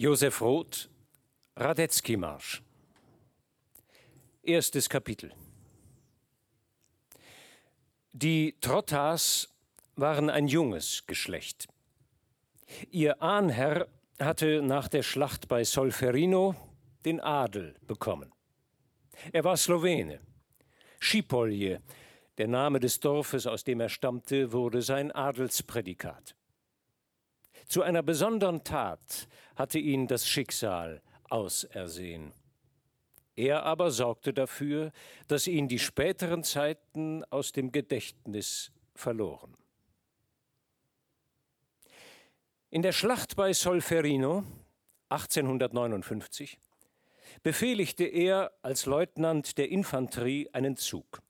Josef Roth, Radetzky-Marsch. Erstes Kapitel. Die Trottas waren ein junges Geschlecht. Ihr Ahnherr hatte nach der Schlacht bei Solferino den Adel bekommen. Er war Slowene. Schipolje, der Name des Dorfes, aus dem er stammte, wurde sein Adelsprädikat. Zu einer besonderen Tat hatte ihn das Schicksal ausersehen. Er aber sorgte dafür, dass ihn die späteren Zeiten aus dem Gedächtnis verloren. In der Schlacht bei Solferino 1859 befehligte er als Leutnant der Infanterie einen Zug.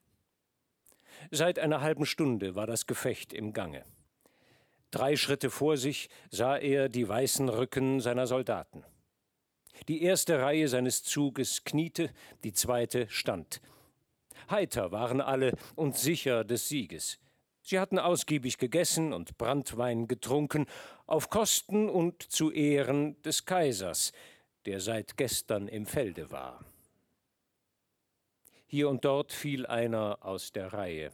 Seit einer halben Stunde war das Gefecht im Gange. Drei Schritte vor sich sah er die weißen Rücken seiner Soldaten. Die erste Reihe seines Zuges kniete, die zweite stand. Heiter waren alle und sicher des Sieges. Sie hatten ausgiebig gegessen und Branntwein getrunken, auf Kosten und zu Ehren des Kaisers, der seit gestern im Felde war. Hier und dort fiel einer aus der Reihe.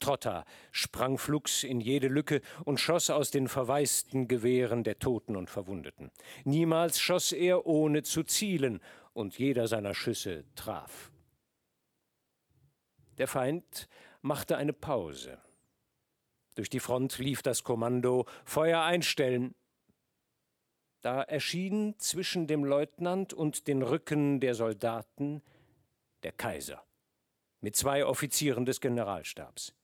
Trotta sprang flugs in jede Lücke und schoss aus den verwaisten Gewehren der Toten und Verwundeten. Niemals schoss er ohne zu zielen, und jeder seiner Schüsse traf. Der Feind machte eine Pause. Durch die Front lief das Kommando Feuer einstellen. Da erschien zwischen dem Leutnant und den Rücken der Soldaten der Kaiser mit zwei Offizieren des Generalstabs.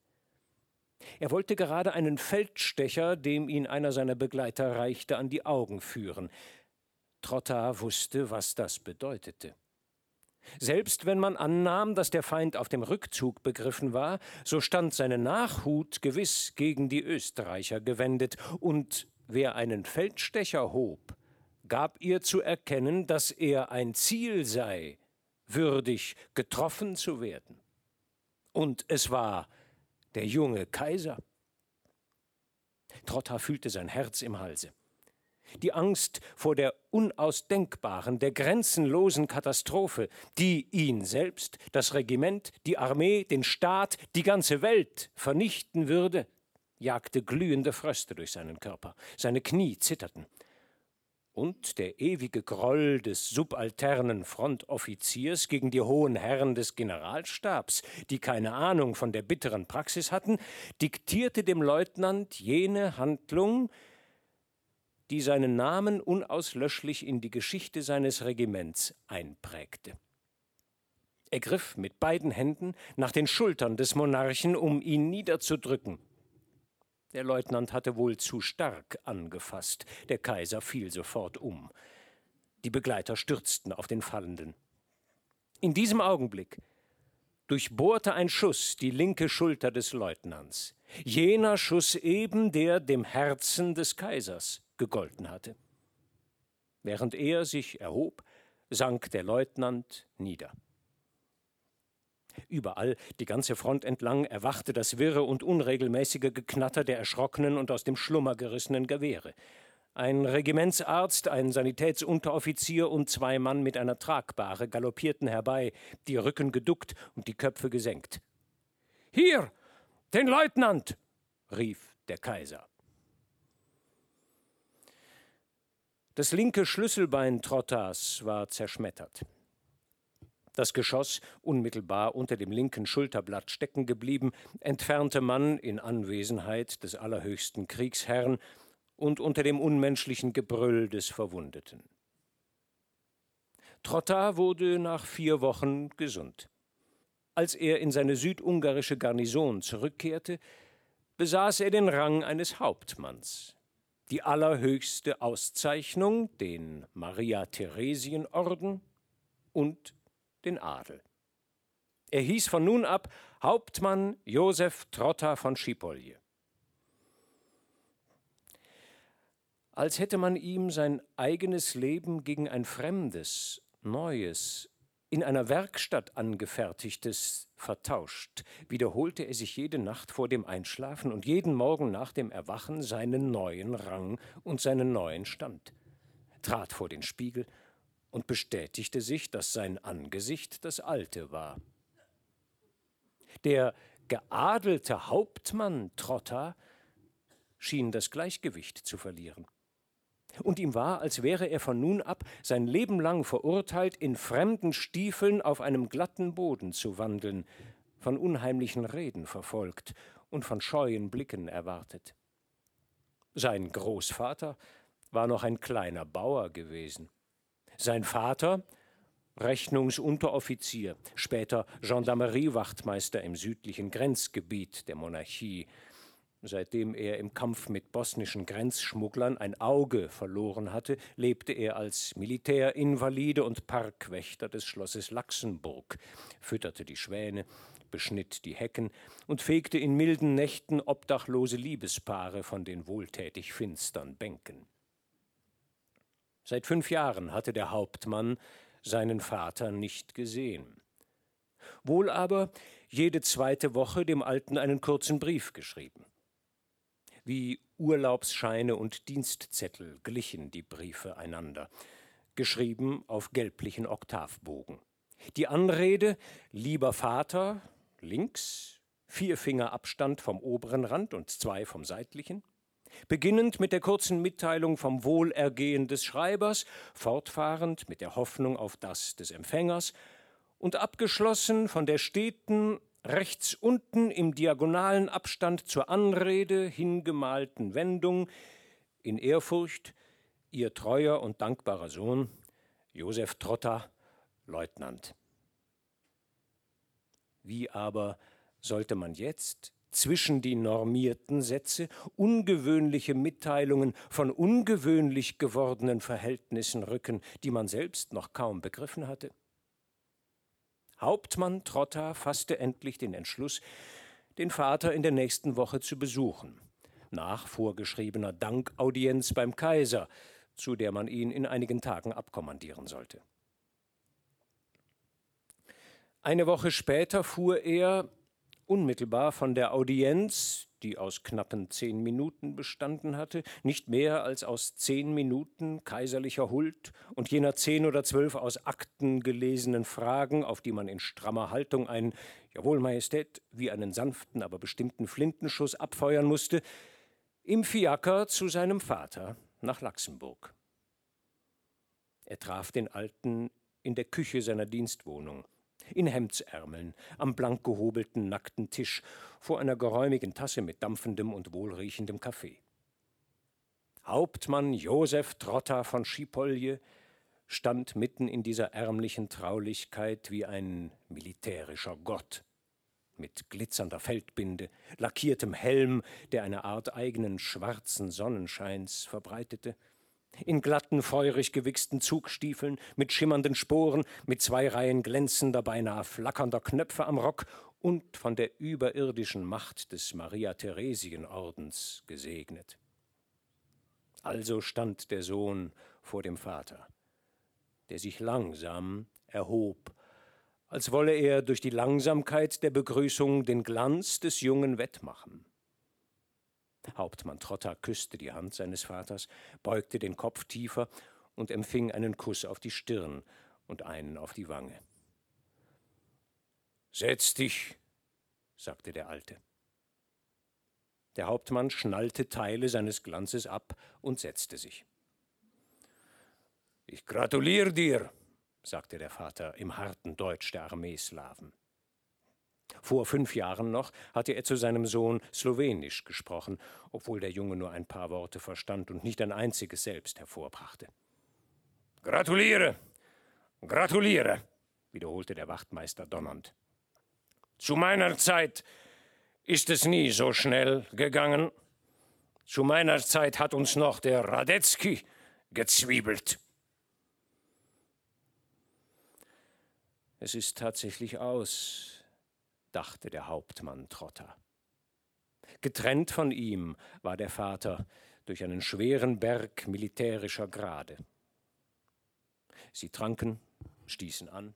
Er wollte gerade einen Feldstecher, dem ihn einer seiner Begleiter reichte, an die Augen führen. Trotta wusste, was das bedeutete. Selbst wenn man annahm, dass der Feind auf dem Rückzug begriffen war, so stand seine Nachhut gewiss gegen die Österreicher gewendet, und wer einen Feldstecher hob, gab ihr zu erkennen, dass er ein Ziel sei, würdig getroffen zu werden. Und es war der junge Kaiser. Trotta fühlte sein Herz im Halse. Die Angst vor der unausdenkbaren, der grenzenlosen Katastrophe, die ihn selbst, das Regiment, die Armee, den Staat, die ganze Welt vernichten würde, jagte glühende Fröste durch seinen Körper. Seine Knie zitterten und der ewige Groll des subalternen Frontoffiziers gegen die hohen Herren des Generalstabs, die keine Ahnung von der bitteren Praxis hatten, diktierte dem Leutnant jene Handlung, die seinen Namen unauslöschlich in die Geschichte seines Regiments einprägte. Er griff mit beiden Händen nach den Schultern des Monarchen, um ihn niederzudrücken. Der Leutnant hatte wohl zu stark angefasst. Der Kaiser fiel sofort um. Die Begleiter stürzten auf den Fallenden. In diesem Augenblick durchbohrte ein Schuss die linke Schulter des Leutnants. Jener Schuss eben, der dem Herzen des Kaisers gegolten hatte. Während er sich erhob, sank der Leutnant nieder. Überall, die ganze Front entlang, erwachte das wirre und unregelmäßige Geknatter der erschrockenen und aus dem Schlummer gerissenen Gewehre. Ein Regimentsarzt, ein Sanitätsunteroffizier und zwei Mann mit einer Tragbare galoppierten herbei, die Rücken geduckt und die Köpfe gesenkt. Hier, den Leutnant! rief der Kaiser. Das linke Schlüsselbein Trottas war zerschmettert. Das Geschoss, unmittelbar unter dem linken Schulterblatt stecken geblieben, entfernte man in Anwesenheit des allerhöchsten Kriegsherrn und unter dem unmenschlichen Gebrüll des Verwundeten. Trotta wurde nach vier Wochen gesund. Als er in seine südungarische Garnison zurückkehrte, besaß er den Rang eines Hauptmanns, die allerhöchste Auszeichnung, den Maria-Theresien-Orden und den Adel. Er hieß von nun ab Hauptmann Josef Trotta von Schipolje. Als hätte man ihm sein eigenes Leben gegen ein fremdes, neues, in einer Werkstatt angefertigtes vertauscht, wiederholte er sich jede Nacht vor dem Einschlafen und jeden Morgen nach dem Erwachen seinen neuen Rang und seinen neuen Stand. trat vor den Spiegel und bestätigte sich, dass sein Angesicht das alte war. Der geadelte Hauptmann Trotta schien das Gleichgewicht zu verlieren. Und ihm war, als wäre er von nun ab sein Leben lang verurteilt, in fremden Stiefeln auf einem glatten Boden zu wandeln, von unheimlichen Reden verfolgt und von scheuen Blicken erwartet. Sein Großvater war noch ein kleiner Bauer gewesen. Sein Vater Rechnungsunteroffizier, später Gendarmeriewachtmeister im südlichen Grenzgebiet der Monarchie, Seitdem er im Kampf mit bosnischen Grenzschmugglern ein Auge verloren hatte, lebte er als Militärinvalide und Parkwächter des Schlosses Laxenburg, fütterte die Schwäne, beschnitt die Hecken und fegte in milden Nächten obdachlose Liebespaare von den wohltätig finstern Bänken. Seit fünf Jahren hatte der Hauptmann seinen Vater nicht gesehen. Wohl aber jede zweite Woche dem Alten einen kurzen Brief geschrieben. Wie Urlaubsscheine und Dienstzettel glichen die Briefe einander, geschrieben auf gelblichen Oktavbogen. Die Anrede Lieber Vater links, vier Finger Abstand vom oberen Rand und zwei vom seitlichen, beginnend mit der kurzen Mitteilung vom Wohlergehen des Schreibers, fortfahrend mit der Hoffnung auf das des Empfängers und abgeschlossen von der steten rechts unten im diagonalen Abstand zur Anrede hingemalten Wendung in Ehrfurcht ihr treuer und dankbarer Sohn Josef Trotter, Leutnant. Wie aber sollte man jetzt zwischen die normierten Sätze ungewöhnliche Mitteilungen von ungewöhnlich gewordenen Verhältnissen rücken, die man selbst noch kaum begriffen hatte? Hauptmann Trotta fasste endlich den Entschluss, den Vater in der nächsten Woche zu besuchen, nach vorgeschriebener Dankaudienz beim Kaiser, zu der man ihn in einigen Tagen abkommandieren sollte. Eine Woche später fuhr er, unmittelbar von der Audienz, die aus knappen zehn Minuten bestanden hatte, nicht mehr als aus zehn Minuten kaiserlicher Huld und jener zehn oder zwölf aus Akten gelesenen Fragen, auf die man in strammer Haltung ein Jawohl, Majestät, wie einen sanften, aber bestimmten Flintenschuss abfeuern musste, im Fiaker zu seinem Vater nach Laxenburg. Er traf den Alten in der Küche seiner Dienstwohnung in Hemdsärmeln, am blank gehobelten, nackten Tisch, vor einer geräumigen Tasse mit dampfendem und wohlriechendem Kaffee. Hauptmann Josef Trotta von Schipolje stand mitten in dieser ärmlichen Traulichkeit wie ein militärischer Gott, mit glitzernder Feldbinde, lackiertem Helm, der eine Art eigenen schwarzen Sonnenscheins verbreitete, in glatten, feurig gewichsten Zugstiefeln, mit schimmernden Sporen, mit zwei Reihen glänzender, beinahe flackernder Knöpfe am Rock und von der überirdischen Macht des Maria-Theresien-Ordens gesegnet. Also stand der Sohn vor dem Vater, der sich langsam erhob, als wolle er durch die Langsamkeit der Begrüßung den Glanz des Jungen wettmachen. Hauptmann Trotter küsste die Hand seines Vaters, beugte den Kopf tiefer und empfing einen Kuss auf die Stirn und einen auf die Wange. Setz dich, sagte der Alte. Der Hauptmann schnallte Teile seines Glanzes ab und setzte sich. Ich gratuliere dir, sagte der Vater im harten Deutsch der Armeeslawen. Vor fünf Jahren noch hatte er zu seinem Sohn Slowenisch gesprochen, obwohl der Junge nur ein paar Worte verstand und nicht ein einziges selbst hervorbrachte. Gratuliere, gratuliere, wiederholte der Wachtmeister donnernd. Zu meiner Zeit ist es nie so schnell gegangen. Zu meiner Zeit hat uns noch der Radetzky gezwiebelt. Es ist tatsächlich aus, dachte der Hauptmann Trotter. Getrennt von ihm war der Vater durch einen schweren Berg militärischer Grade. Sie tranken, stießen an,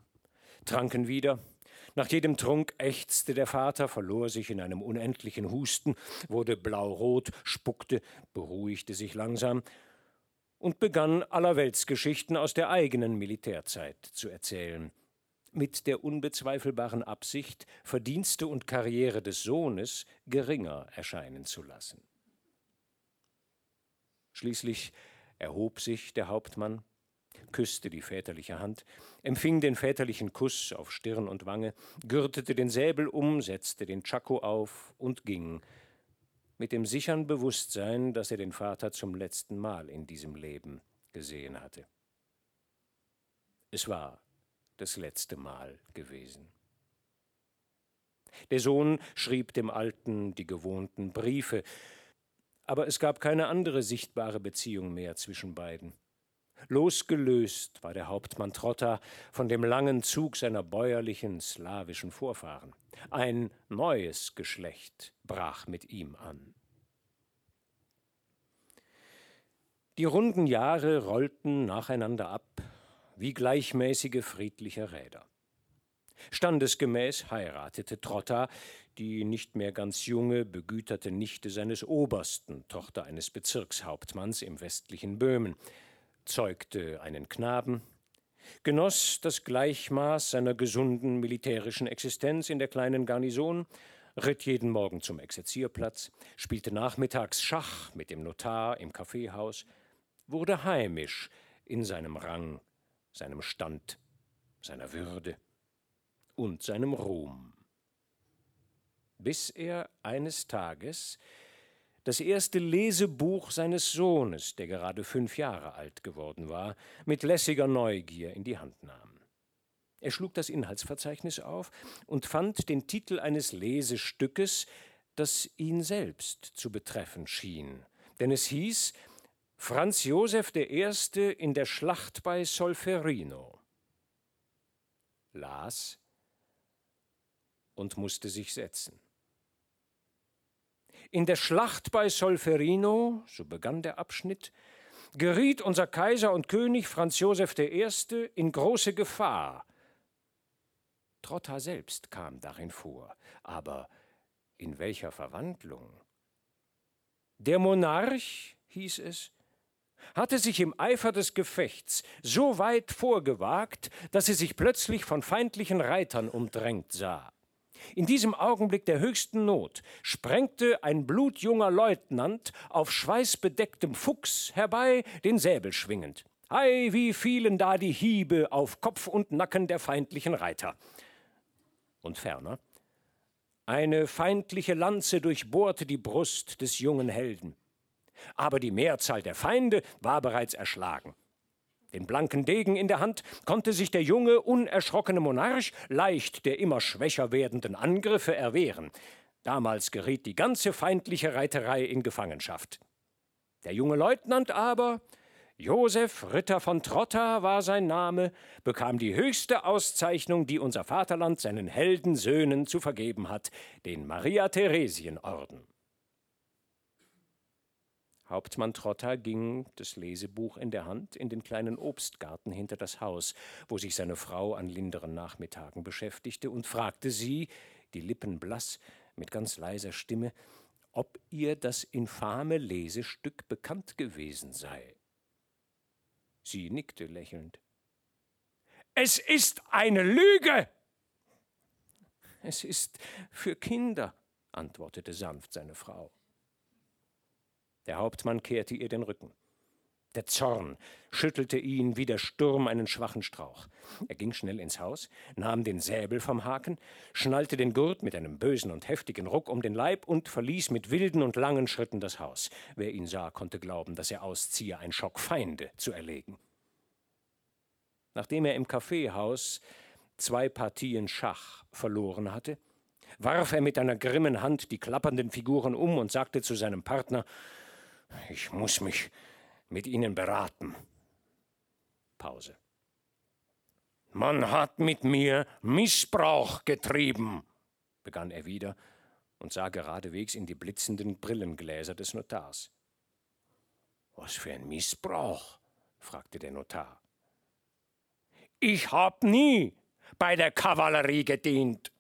tranken wieder. Nach jedem Trunk ächzte der Vater, verlor sich in einem unendlichen Husten, wurde blaurot, spuckte, beruhigte sich langsam und begann Allerweltsgeschichten aus der eigenen Militärzeit zu erzählen, mit der unbezweifelbaren Absicht, Verdienste und Karriere des Sohnes geringer erscheinen zu lassen. Schließlich erhob sich der Hauptmann, küsste die väterliche Hand, empfing den väterlichen Kuss auf Stirn und Wange, gürtete den Säbel um, setzte den Tschako auf und ging, mit dem sichern Bewusstsein, dass er den Vater zum letzten Mal in diesem Leben gesehen hatte. Es war das letzte Mal gewesen. Der Sohn schrieb dem Alten die gewohnten Briefe, aber es gab keine andere sichtbare Beziehung mehr zwischen beiden. Losgelöst war der Hauptmann Trotta von dem langen Zug seiner bäuerlichen slawischen Vorfahren. Ein neues Geschlecht brach mit ihm an. Die runden Jahre rollten nacheinander ab, wie gleichmäßige friedliche Räder. Standesgemäß heiratete Trotta die nicht mehr ganz junge, begüterte Nichte seines Obersten, Tochter eines Bezirkshauptmanns im westlichen Böhmen, zeugte einen Knaben, genoss das Gleichmaß seiner gesunden militärischen Existenz in der kleinen Garnison, ritt jeden Morgen zum Exerzierplatz, spielte nachmittags Schach mit dem Notar im Kaffeehaus, wurde heimisch in seinem Rang seinem Stand, seiner Würde und seinem Ruhm. Bis er eines Tages das erste Lesebuch seines Sohnes, der gerade fünf Jahre alt geworden war, mit lässiger Neugier in die Hand nahm. Er schlug das Inhaltsverzeichnis auf und fand den Titel eines Lesestückes, das ihn selbst zu betreffen schien, denn es hieß Franz Josef I. in der Schlacht bei Solferino, las und musste sich setzen. In der Schlacht bei Solferino, so begann der Abschnitt, geriet unser Kaiser und König Franz Josef I. in große Gefahr. Trotta selbst kam darin vor, aber in welcher Verwandlung? Der Monarch, hieß es, hatte sich im Eifer des Gefechts so weit vorgewagt, dass er sich plötzlich von feindlichen Reitern umdrängt sah. In diesem Augenblick der höchsten Not sprengte ein blutjunger Leutnant auf schweißbedecktem Fuchs herbei, den Säbel schwingend. Ei, wie fielen da die Hiebe auf Kopf und Nacken der feindlichen Reiter. Und ferner, eine feindliche Lanze durchbohrte die Brust des jungen Helden aber die Mehrzahl der Feinde war bereits erschlagen. Den blanken Degen in der Hand konnte sich der junge, unerschrockene Monarch leicht der immer schwächer werdenden Angriffe erwehren. Damals geriet die ganze feindliche Reiterei in Gefangenschaft. Der junge Leutnant aber, Josef Ritter von Trotta war sein Name, bekam die höchste Auszeichnung, die unser Vaterland seinen Heldensöhnen zu vergeben hat, den Maria-Theresien-Orden. Hauptmann Trotta ging, das Lesebuch in der Hand, in den kleinen Obstgarten hinter das Haus, wo sich seine Frau an linderen Nachmittagen beschäftigte, und fragte sie, die Lippen blass, mit ganz leiser Stimme, ob ihr das infame Lesestück bekannt gewesen sei. Sie nickte lächelnd. Es ist eine Lüge! Es ist für Kinder, antwortete sanft seine Frau. Der Hauptmann kehrte ihr den Rücken. Der Zorn schüttelte ihn wie der Sturm einen schwachen Strauch. Er ging schnell ins Haus, nahm den Säbel vom Haken, schnallte den Gurt mit einem bösen und heftigen Ruck um den Leib und verließ mit wilden und langen Schritten das Haus. Wer ihn sah, konnte glauben, dass er ausziehe, ein Schock Feinde zu erlegen. Nachdem er im Kaffeehaus zwei Partien Schach verloren hatte, warf er mit einer grimmen Hand die klappernden Figuren um und sagte zu seinem Partner ich muss mich mit Ihnen beraten. Pause. Man hat mit mir Missbrauch getrieben, begann er wieder und sah geradewegs in die blitzenden Brillengläser des Notars. Was für ein Missbrauch? fragte der Notar. Ich hab nie bei der Kavallerie gedient.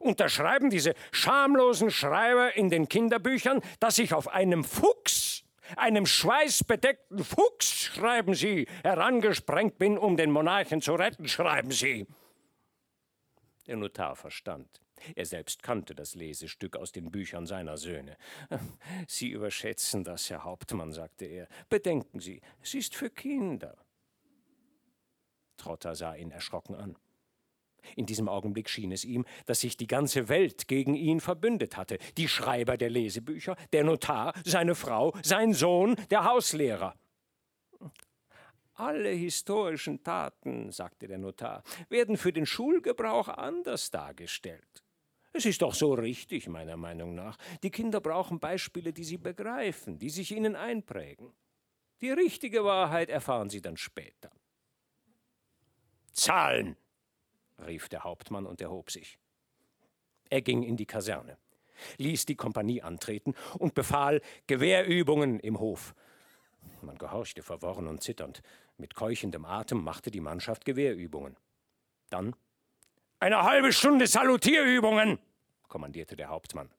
Unterschreiben diese schamlosen Schreiber in den Kinderbüchern, dass ich auf einem Fuchs einem schweißbedeckten Fuchs, schreiben Sie, herangesprengt bin, um den Monarchen zu retten, schreiben Sie. Der Notar verstand. Er selbst kannte das Lesestück aus den Büchern seiner Söhne. Sie überschätzen das, Herr Hauptmann, sagte er. Bedenken Sie, es ist für Kinder. Trotter sah ihn erschrocken an. In diesem Augenblick schien es ihm, dass sich die ganze Welt gegen ihn verbündet hatte. Die Schreiber der Lesebücher, der Notar, seine Frau, sein Sohn, der Hauslehrer. Alle historischen Taten, sagte der Notar, werden für den Schulgebrauch anders dargestellt. Es ist doch so richtig, meiner Meinung nach. Die Kinder brauchen Beispiele, die sie begreifen, die sich ihnen einprägen. Die richtige Wahrheit erfahren sie dann später. Zahlen, rief der Hauptmann und erhob sich. Er ging in die Kaserne, ließ die Kompanie antreten und befahl Gewehrübungen im Hof. Man gehorchte verworren und zitternd. Mit keuchendem Atem machte die Mannschaft Gewehrübungen. Dann eine halbe Stunde Salutierübungen, kommandierte der Hauptmann.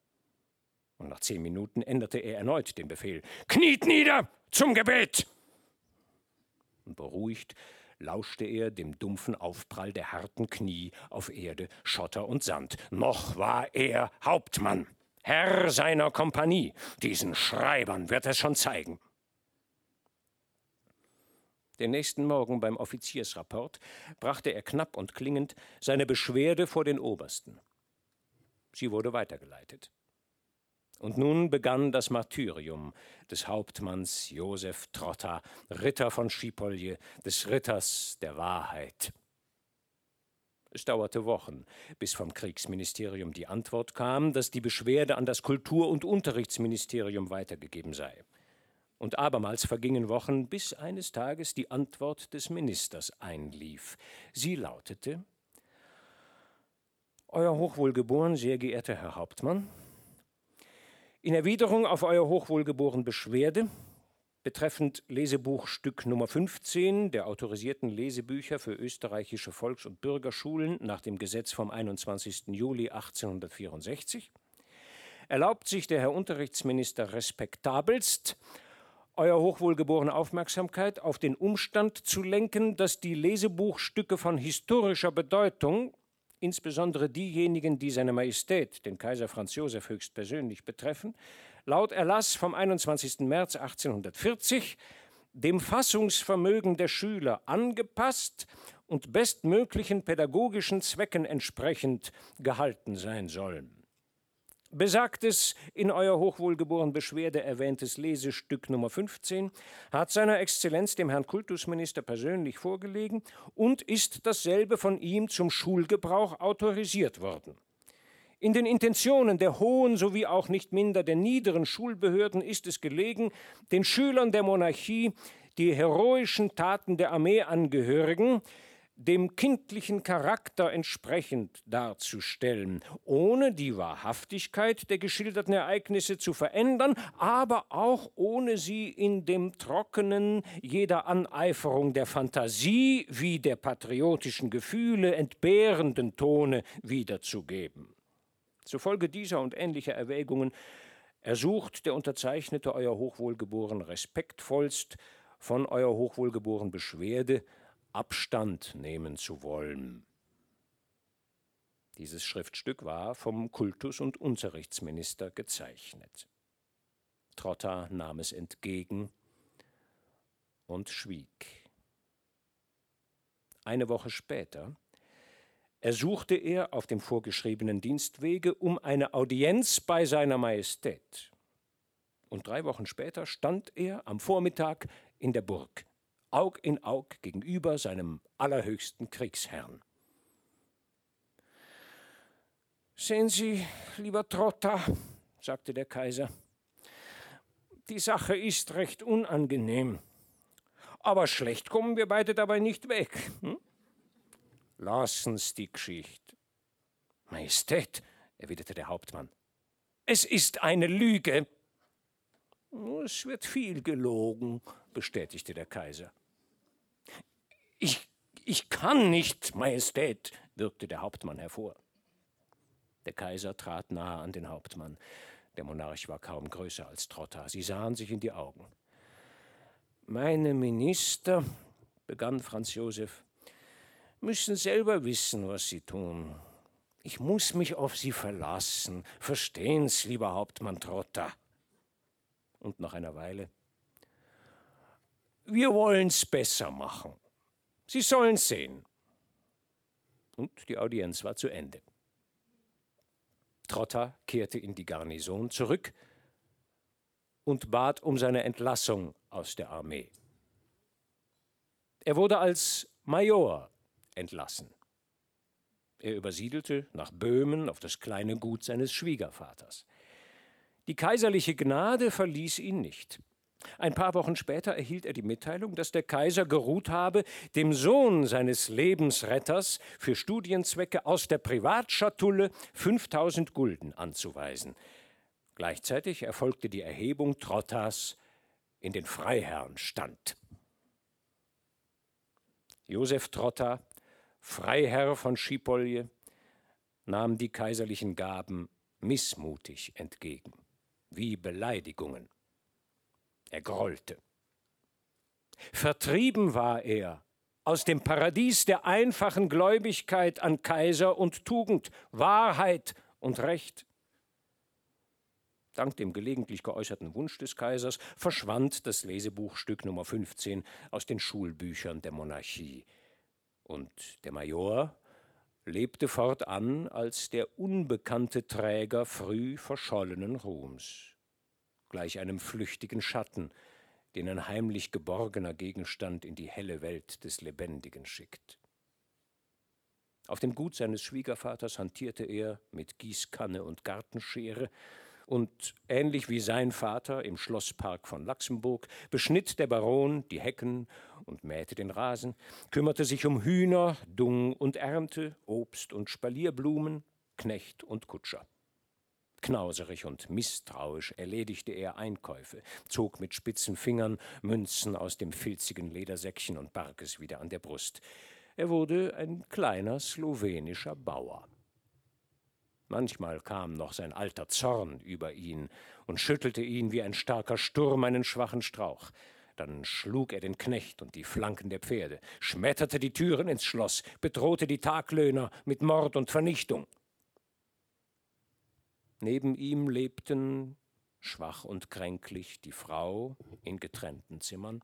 Und nach zehn Minuten änderte er erneut den Befehl. Kniet nieder zum Gebet! Und beruhigt lauschte er dem dumpfen Aufprall der harten Knie auf Erde, Schotter und Sand. Noch war er Hauptmann, Herr seiner Kompanie. Diesen Schreibern wird es schon zeigen. Den nächsten Morgen beim Offiziersrapport brachte er knapp und klingend seine Beschwerde vor den Obersten. Sie wurde weitergeleitet. Und nun begann das Martyrium des Hauptmanns Josef Trotta, Ritter von Schipolje, des Ritters der Wahrheit. Es dauerte Wochen, bis vom Kriegsministerium die Antwort kam, dass die Beschwerde an das Kultur- und Unterrichtsministerium weitergegeben sei. Und abermals vergingen Wochen, bis eines Tages die Antwort des Ministers einlief. Sie lautete Euer Hochwohlgeboren, sehr geehrter Herr Hauptmann, in Erwiderung auf Euer Hochwohlgeboren Beschwerde betreffend Lesebuchstück Nummer 15 der autorisierten Lesebücher für österreichische Volks- und Bürgerschulen nach dem Gesetz vom 21. Juli 1864 erlaubt sich der Herr Unterrichtsminister respektabelst euer hochwohlgeborene Aufmerksamkeit auf den Umstand zu lenken, dass die Lesebuchstücke von historischer Bedeutung, insbesondere diejenigen, die seine Majestät, den Kaiser Franz Josef höchstpersönlich betreffen, laut Erlass vom 21. März 1840 dem Fassungsvermögen der Schüler angepasst und bestmöglichen pädagogischen Zwecken entsprechend gehalten sein sollen. Besagtes in euer hochwohlgeboren Beschwerde erwähntes Lesestück Nummer 15 hat seiner Exzellenz dem Herrn Kultusminister persönlich vorgelegen und ist dasselbe von ihm zum Schulgebrauch autorisiert worden. In den Intentionen der hohen sowie auch nicht minder der niederen Schulbehörden ist es gelegen, den Schülern der Monarchie die heroischen Taten der Armeeangehörigen dem kindlichen Charakter entsprechend darzustellen, ohne die Wahrhaftigkeit der geschilderten Ereignisse zu verändern, aber auch ohne sie in dem trockenen, jeder Aneiferung der Fantasie wie der patriotischen Gefühle entbehrenden Tone wiederzugeben. Zufolge dieser und ähnlicher Erwägungen ersucht der Unterzeichnete Euer Hochwohlgeboren respektvollst von Euer Hochwohlgeboren Beschwerde Abstand nehmen zu wollen. Dieses Schriftstück war vom Kultus- und Unterrichtsminister gezeichnet. Trotta nahm es entgegen und schwieg. Eine Woche später ersuchte er auf dem vorgeschriebenen Dienstwege um eine Audienz bei seiner Majestät. Und drei Wochen später stand er am Vormittag in der Burg Aug in Aug gegenüber seinem allerhöchsten Kriegsherrn. Sehen Sie, lieber Trotta, sagte der Kaiser, die Sache ist recht unangenehm. Aber schlecht kommen wir beide dabei nicht weg. Hm? Lassen's die Geschichte. Majestät, erwiderte der Hauptmann, es ist eine Lüge. Es wird viel gelogen, bestätigte der Kaiser. Ich, ich kann nicht, Majestät, wirkte der Hauptmann hervor. Der Kaiser trat nahe an den Hauptmann. Der Monarch war kaum größer als Trotta. Sie sahen sich in die Augen. Meine Minister, begann Franz Josef, müssen selber wissen, was sie tun. Ich muss mich auf sie verlassen. Verstehen's, lieber Hauptmann Trotter. Und nach einer Weile. Wir wollen's besser machen. Sie sollen's sehen. Und die Audienz war zu Ende. Trotter kehrte in die Garnison zurück und bat um seine Entlassung aus der Armee. Er wurde als Major entlassen. Er übersiedelte nach Böhmen auf das kleine Gut seines Schwiegervaters. Die kaiserliche Gnade verließ ihn nicht. Ein paar Wochen später erhielt er die Mitteilung, dass der Kaiser geruht habe, dem Sohn seines Lebensretters für Studienzwecke aus der Privatschatulle 5000 Gulden anzuweisen. Gleichzeitig erfolgte die Erhebung Trottas in den Freiherrnstand. Josef Trotta, Freiherr von Schipolje, nahm die kaiserlichen Gaben missmutig entgegen, wie Beleidigungen. Er grollte. Vertrieben war er aus dem Paradies der einfachen Gläubigkeit an Kaiser und Tugend, Wahrheit und Recht. Dank dem gelegentlich geäußerten Wunsch des Kaisers verschwand das Lesebuchstück Nummer 15 aus den Schulbüchern der Monarchie. Und der Major lebte fortan als der unbekannte Träger früh verschollenen Ruhms, gleich einem flüchtigen Schatten, den ein heimlich geborgener Gegenstand in die helle Welt des Lebendigen schickt. Auf dem Gut seines Schwiegervaters hantierte er mit Gießkanne und Gartenschere und ähnlich wie sein Vater im Schlosspark von Luxemburg beschnitt der Baron die Hecken und mähte den Rasen, kümmerte sich um Hühner, Dung und Ernte, Obst und Spalierblumen, Knecht und Kutscher. Knauserig und misstrauisch erledigte er Einkäufe, zog mit spitzen Fingern Münzen aus dem filzigen Ledersäckchen und barg es wieder an der Brust. Er wurde ein kleiner slowenischer Bauer. Manchmal kam noch sein alter Zorn über ihn und schüttelte ihn wie ein starker Sturm einen schwachen Strauch. Dann schlug er den Knecht und die Flanken der Pferde, schmetterte die Türen ins Schloss, bedrohte die Taglöhner mit Mord und Vernichtung. Neben ihm lebten, schwach und kränklich, die Frau in getrennten Zimmern,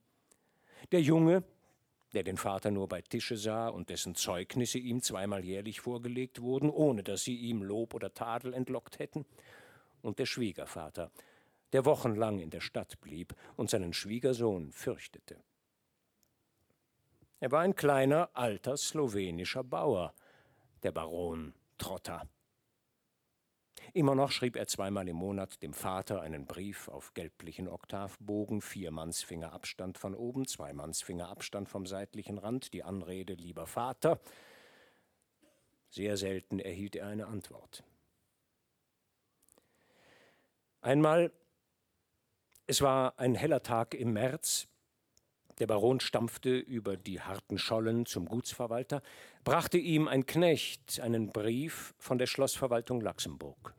der Junge, der den Vater nur bei Tische sah und dessen Zeugnisse ihm zweimal jährlich vorgelegt wurden, ohne dass sie ihm Lob oder Tadel entlockt hätten, und der Schwiegervater, der wochenlang in der Stadt blieb und seinen Schwiegersohn fürchtete. Er war ein kleiner, alter slowenischer Bauer, der Baron Trotter. Immer noch schrieb er zweimal im Monat dem Vater einen Brief auf gelblichen Oktavbogen, vier Mannsfinger Abstand von oben, zwei Mannsfinger Abstand vom seitlichen Rand, die Anrede Lieber Vater. Sehr selten erhielt er eine Antwort. Einmal, es war ein heller Tag im März, der Baron stampfte über die harten Schollen zum Gutsverwalter, brachte ihm ein Knecht einen Brief von der Schlossverwaltung Luxemburg.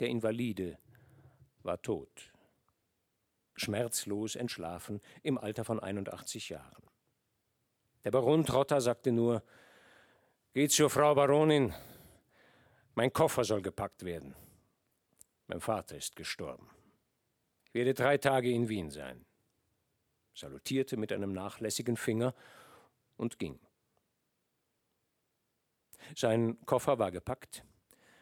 Der Invalide war tot, schmerzlos entschlafen im Alter von 81 Jahren. Der Baron Trotter sagte nur, Geh zur Frau Baronin, mein Koffer soll gepackt werden. Mein Vater ist gestorben. Ich werde drei Tage in Wien sein. Salutierte mit einem nachlässigen Finger und ging. Sein Koffer war gepackt,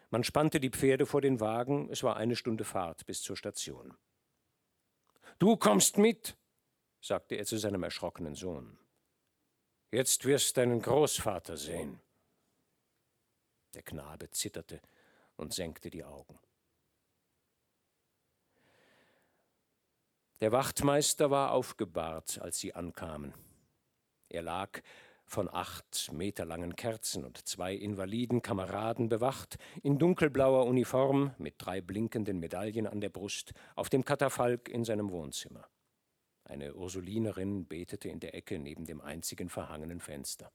man spannte die Pferde vor den Wagen, es war eine Stunde Fahrt bis zur Station. Du kommst mit, sagte er zu seinem erschrockenen Sohn. Jetzt wirst deinen Großvater sehen. Der Knabe zitterte und senkte die Augen. Der Wachtmeister war aufgebahrt, als sie ankamen. Er lag von acht meterlangen Kerzen und zwei invaliden Kameraden bewacht, in dunkelblauer Uniform mit drei blinkenden Medaillen an der Brust, auf dem Katafalk in seinem Wohnzimmer. Eine Ursulinerin betete in der Ecke neben dem einzigen verhangenen Fenster.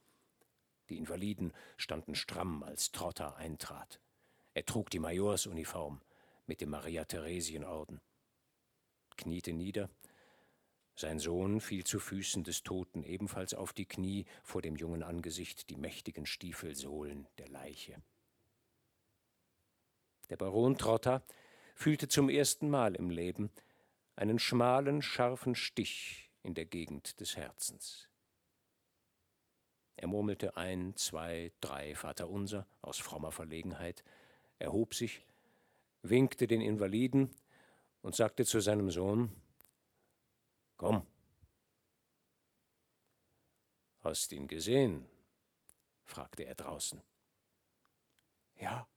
Die Invaliden standen stramm, als Trotter eintrat. Er trug die Majorsuniform mit dem Maria-Theresien-Orden, kniete nieder, Sein Sohn fiel zu Füßen des Toten ebenfalls auf die Knie, vor dem jungen Angesicht die mächtigen Stiefelsohlen der Leiche. Der Baron Trotter fühlte zum ersten Mal im Leben einen schmalen, scharfen Stich in der Gegend des Herzens. Er murmelte ein, zwei, drei Vaterunser aus frommer Verlegenheit, erhob sich, winkte den Invaliden und sagte zu seinem Sohn Komm. Hast ihn gesehen? fragte er draußen. Ja,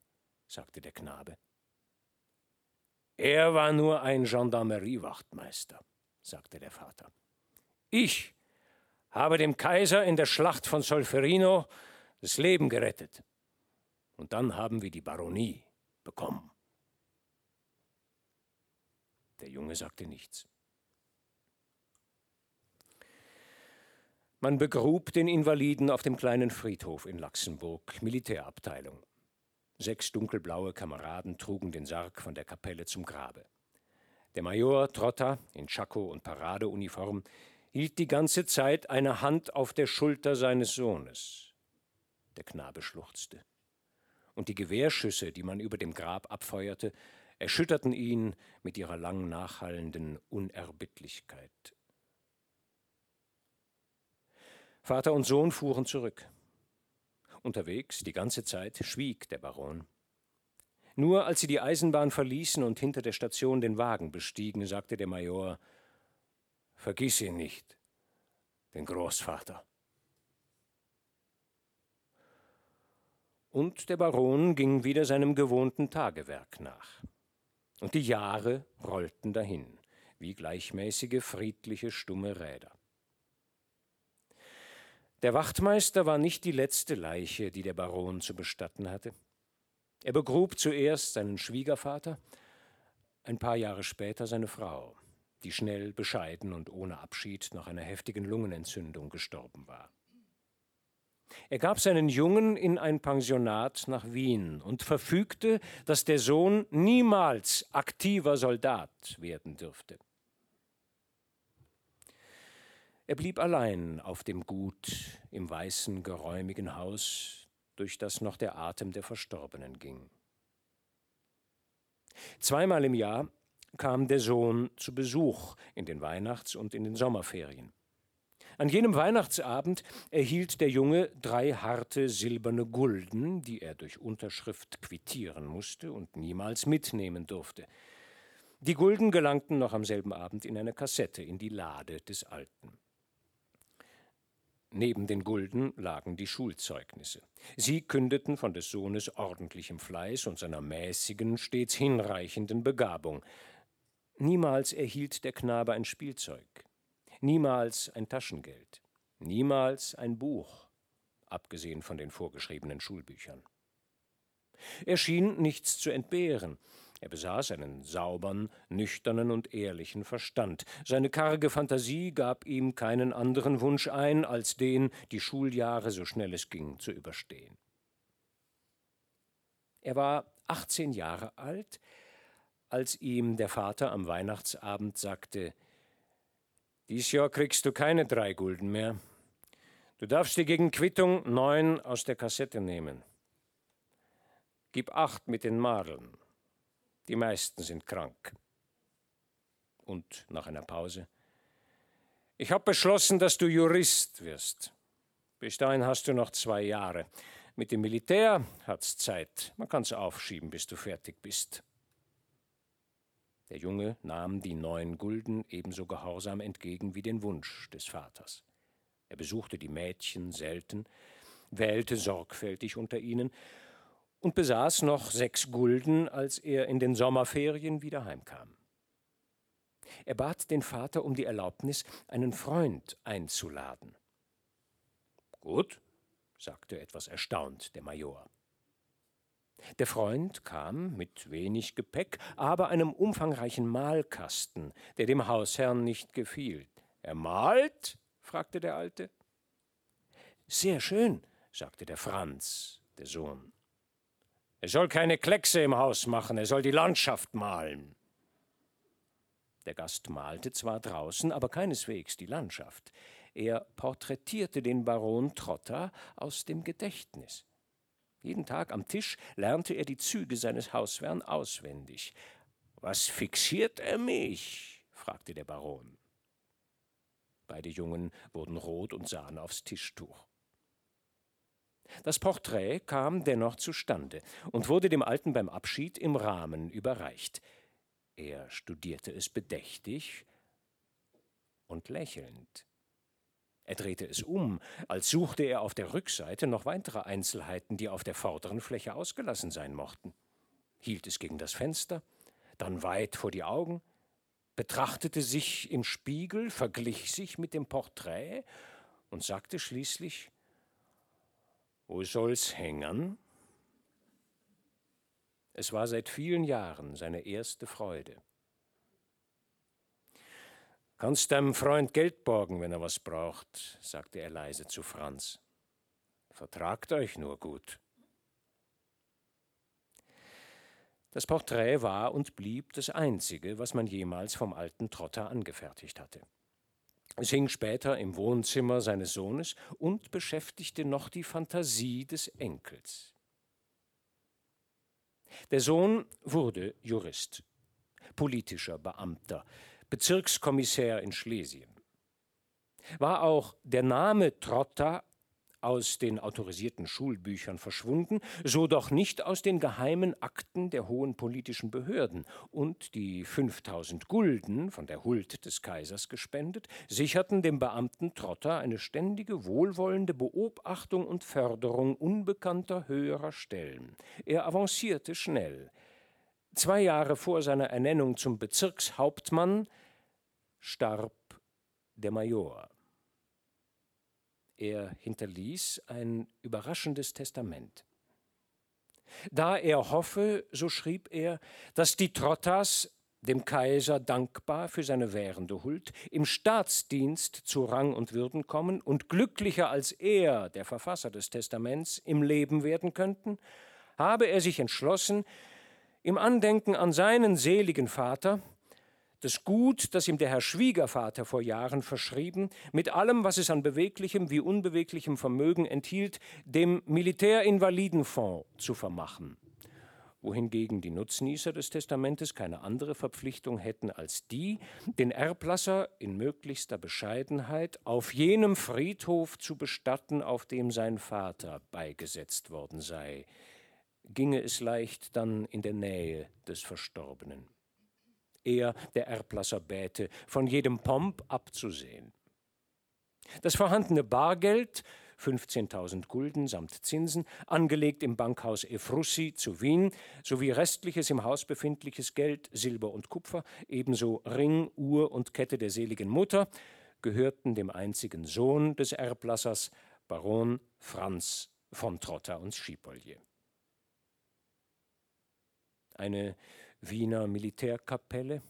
sagte der Knabe. Er war nur ein Gendarmeriewachtmeister, sagte der Vater. Ich habe dem Kaiser in der Schlacht von Solferino das Leben gerettet. Und dann haben wir die Baronie bekommen. Der Junge sagte nichts. Man begrub den Invaliden auf dem kleinen Friedhof in Laxenburg, Militärabteilung. Sechs dunkelblaue Kameraden trugen den Sarg von der Kapelle zum Grabe. Der Major Trotta in Tschako und Paradeuniform hielt die ganze Zeit eine Hand auf der Schulter seines Sohnes. Der Knabe schluchzte. Und die Gewehrschüsse, die man über dem Grab abfeuerte, erschütterten ihn mit ihrer lang nachhallenden Unerbittlichkeit. Vater und Sohn fuhren zurück. Unterwegs, die ganze Zeit, schwieg der Baron. Nur als sie die Eisenbahn verließen und hinter der Station den Wagen bestiegen, sagte der Major Vergiss ihn nicht, den Großvater. Und der Baron ging wieder seinem gewohnten Tagewerk nach. Und die Jahre rollten dahin, wie gleichmäßige, friedliche, stumme Räder. Der Wachtmeister war nicht die letzte Leiche, die der Baron zu bestatten hatte. Er begrub zuerst seinen Schwiegervater, ein paar Jahre später seine Frau die schnell, bescheiden und ohne Abschied nach einer heftigen Lungenentzündung gestorben war. Er gab seinen Jungen in ein Pensionat nach Wien und verfügte, dass der Sohn niemals aktiver Soldat werden dürfte. Er blieb allein auf dem Gut im weißen, geräumigen Haus, durch das noch der Atem der Verstorbenen ging. Zweimal im Jahr kam der Sohn zu Besuch in den Weihnachts- und in den Sommerferien. An jenem Weihnachtsabend erhielt der Junge drei harte silberne Gulden, die er durch Unterschrift quittieren musste und niemals mitnehmen durfte. Die Gulden gelangten noch am selben Abend in eine Kassette in die Lade des Alten. Neben den Gulden lagen die Schulzeugnisse. Sie kündeten von des Sohnes ordentlichem Fleiß und seiner mäßigen, stets hinreichenden Begabung. Niemals erhielt der Knabe ein Spielzeug, niemals ein Taschengeld, niemals ein Buch, abgesehen von den vorgeschriebenen Schulbüchern. Er schien nichts zu entbehren. Er besaß einen saubern, nüchternen und ehrlichen Verstand. Seine karge Fantasie gab ihm keinen anderen Wunsch ein, als den, die Schuljahre so schnell es ging zu überstehen. Er war achtzehn Jahre alt, als ihm der Vater am Weihnachtsabend sagte, Dies Jahr kriegst du keine drei Gulden mehr. Du darfst dir gegen Quittung neun aus der Kassette nehmen. Gib acht mit den Madeln. Die meisten sind krank. Und nach einer Pause. Ich habe beschlossen, dass du Jurist wirst. Bis dahin hast du noch zwei Jahre. Mit dem Militär hat's Zeit. Man kann's aufschieben, bis du fertig bist. Der Junge nahm die neun Gulden ebenso gehorsam entgegen wie den Wunsch des Vaters. Er besuchte die Mädchen selten, wählte sorgfältig unter ihnen und besaß noch sechs Gulden, als er in den Sommerferien wieder heimkam. Er bat den Vater um die Erlaubnis, einen Freund einzuladen. Gut, sagte etwas erstaunt der Major. Der Freund kam mit wenig Gepäck, aber einem umfangreichen Malkasten, der dem Hausherrn nicht gefiel. Er malt? fragte der Alte. Sehr schön, sagte der Franz, der Sohn. Er soll keine Kleckse im Haus machen, er soll die Landschaft malen. Der Gast malte zwar draußen, aber keineswegs die Landschaft. Er porträtierte den Baron Trotta aus dem Gedächtnis. Jeden Tag am Tisch lernte er die Züge seines Hausherrn auswendig. Was fixiert er mich? fragte der Baron. Beide Jungen wurden rot und sahen aufs Tischtuch. Das Porträt kam dennoch zustande und wurde dem Alten beim Abschied im Rahmen überreicht. Er studierte es bedächtig und lächelnd. Er drehte es um, als suchte er auf der Rückseite noch weitere Einzelheiten, die auf der vorderen Fläche ausgelassen sein mochten, hielt es gegen das Fenster, dann weit vor die Augen, betrachtete sich im Spiegel, verglich sich mit dem Porträt und sagte schließlich Wo soll's hängen? Es war seit vielen Jahren seine erste Freude. Kannst deinem Freund Geld borgen, wenn er was braucht, sagte er leise zu Franz. Vertragt euch nur gut. Das Porträt war und blieb das einzige, was man jemals vom alten Trotter angefertigt hatte. Es hing später im Wohnzimmer seines Sohnes und beschäftigte noch die Fantasie des Enkels. Der Sohn wurde Jurist, politischer Beamter, Bezirkskommissär in Schlesien. War auch der Name Trotta aus den autorisierten Schulbüchern verschwunden, so doch nicht aus den geheimen Akten der hohen politischen Behörden, und die 5000 Gulden, von der Huld des Kaisers gespendet, sicherten dem Beamten Trotter eine ständige wohlwollende Beobachtung und Förderung unbekannter höherer Stellen. Er avancierte schnell. Zwei Jahre vor seiner Ernennung zum Bezirkshauptmann starb der Major. Er hinterließ ein überraschendes Testament. Da er hoffe, so schrieb er, dass die Trottas dem Kaiser dankbar für seine währende Huld, im Staatsdienst zu Rang und Würden kommen und glücklicher als er, der Verfasser des Testaments, im Leben werden könnten, habe er sich entschlossen, im Andenken an seinen seligen Vater das Gut, das ihm der Herr Schwiegervater vor Jahren verschrieben, mit allem, was es an beweglichem wie unbeweglichem Vermögen enthielt, dem Militärinvalidenfonds zu vermachen, wohingegen die Nutznießer des Testamentes keine andere Verpflichtung hätten als die, den Erblasser in möglichster Bescheidenheit auf jenem Friedhof zu bestatten, auf dem sein Vater beigesetzt worden sei, ginge es leicht dann in der Nähe des Verstorbenen er, der Erblasser, bäte, von jedem Pomp abzusehen. Das vorhandene Bargeld, 15.000 Gulden samt Zinsen, angelegt im Bankhaus Efrussi zu Wien, sowie restliches im Haus befindliches Geld, Silber und Kupfer, ebenso Ring, Uhr und Kette der seligen Mutter, gehörten dem einzigen Sohn des Erblassers, Baron Franz von Trotta und Schiepolje. Eine Wiener Militärkapelle,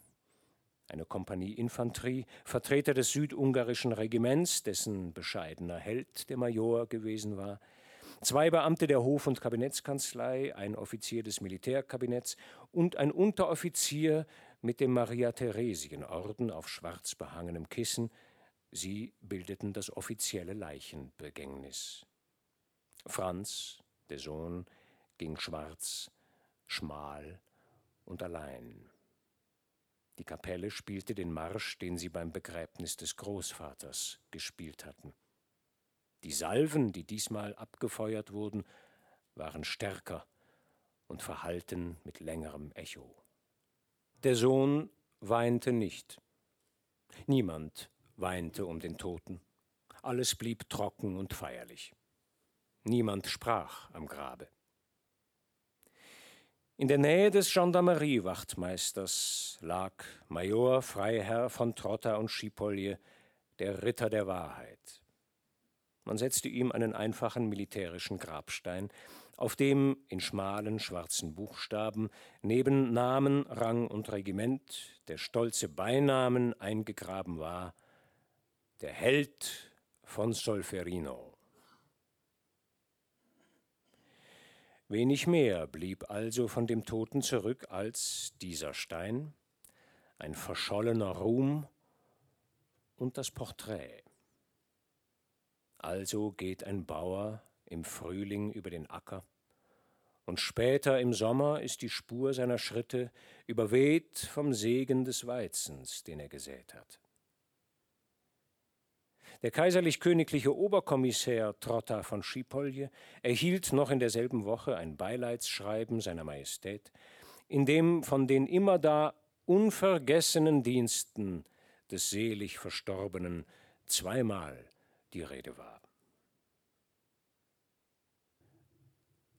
eine Kompanie Infanterie, Vertreter des südungarischen Regiments, dessen bescheidener Held der Major gewesen war, zwei Beamte der Hof- und Kabinettskanzlei, ein Offizier des Militärkabinetts und ein Unteroffizier mit dem Maria-Theresien-Orden auf schwarz behangenem Kissen. Sie bildeten das offizielle Leichenbegängnis. Franz, der Sohn, ging schwarz, schmal und allein. Die Kapelle spielte den Marsch, den sie beim Begräbnis des Großvaters gespielt hatten. Die Salven, die diesmal abgefeuert wurden, waren stärker und verhallten mit längerem Echo. Der Sohn weinte nicht. Niemand weinte um den Toten. Alles blieb trocken und feierlich. Niemand sprach am Grabe. In der Nähe des Gendarmeriewachtmeisters lag Major Freiherr von Trotta und Schipolje, der Ritter der Wahrheit. Man setzte ihm einen einfachen militärischen Grabstein, auf dem in schmalen schwarzen Buchstaben neben Namen, Rang und Regiment der stolze Beinamen eingegraben war der Held von Solferino. Wenig mehr blieb also von dem Toten zurück als dieser Stein, ein verschollener Ruhm und das Porträt. Also geht ein Bauer im Frühling über den Acker, und später im Sommer ist die Spur seiner Schritte überweht vom Segen des Weizens, den er gesät hat. Der kaiserlich-königliche Oberkommissär Trotta von Schipolje erhielt noch in derselben Woche ein Beileidsschreiben seiner Majestät, in dem von den immerdar unvergessenen Diensten des selig Verstorbenen zweimal die Rede war.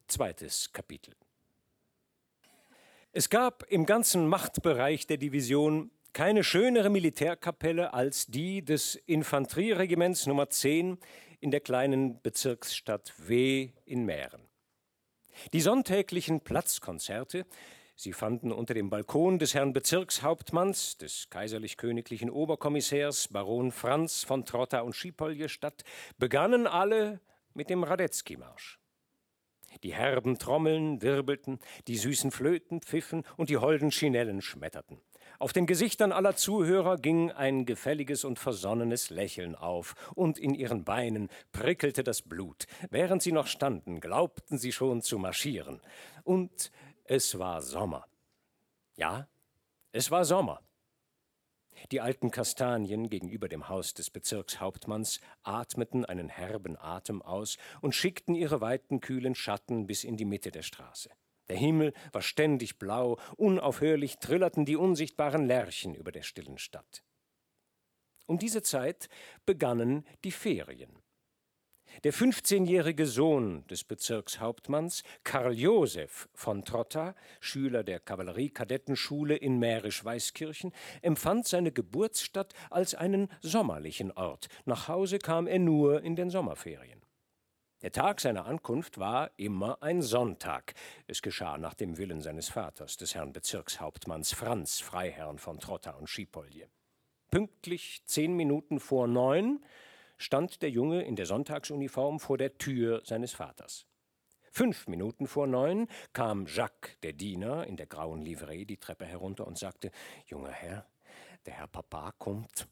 Zweites Kapitel. Es gab im ganzen Machtbereich der Division keine schönere Militärkapelle als die des Infanterieregiments Nummer 10 in der kleinen Bezirksstadt W in Mähren. Die sonntäglichen Platzkonzerte, sie fanden unter dem Balkon des Herrn Bezirkshauptmanns, des kaiserlich-königlichen Oberkommissärs Baron Franz von Trotta und Schipolje statt, begannen alle mit dem Radetzky-Marsch. Die herben Trommeln wirbelten, die süßen Flöten pfiffen und die holden Chinellen schmetterten. Auf den Gesichtern aller Zuhörer ging ein gefälliges und versonnenes Lächeln auf, und in ihren Beinen prickelte das Blut. Während sie noch standen, glaubten sie schon zu marschieren. Und es war Sommer. Ja, es war Sommer. Die alten Kastanien gegenüber dem Haus des Bezirkshauptmanns atmeten einen herben Atem aus und schickten ihre weiten, kühlen Schatten bis in die Mitte der Straße. Der Himmel war ständig blau, unaufhörlich trillerten die unsichtbaren Lerchen über der stillen Stadt. Um diese Zeit begannen die Ferien. Der 15-jährige Sohn des Bezirkshauptmanns, Karl Josef von Trotta, Schüler der Kavalleriekadettenschule in Mährisch-Weißkirchen, empfand seine Geburtsstadt als einen sommerlichen Ort. Nach Hause kam er nur in den Sommerferien. Der Tag seiner Ankunft war immer ein Sonntag. Es geschah nach dem Willen seines Vaters, des Herrn Bezirkshauptmanns Franz, Freiherrn von Trotta und Schipolje. Pünktlich zehn Minuten vor neun stand der Junge in der Sonntagsuniform vor der Tür seines Vaters. Fünf Minuten vor neun kam Jacques, der Diener, in der grauen Livree die Treppe herunter und sagte: Junger Herr, der Herr Papa kommt.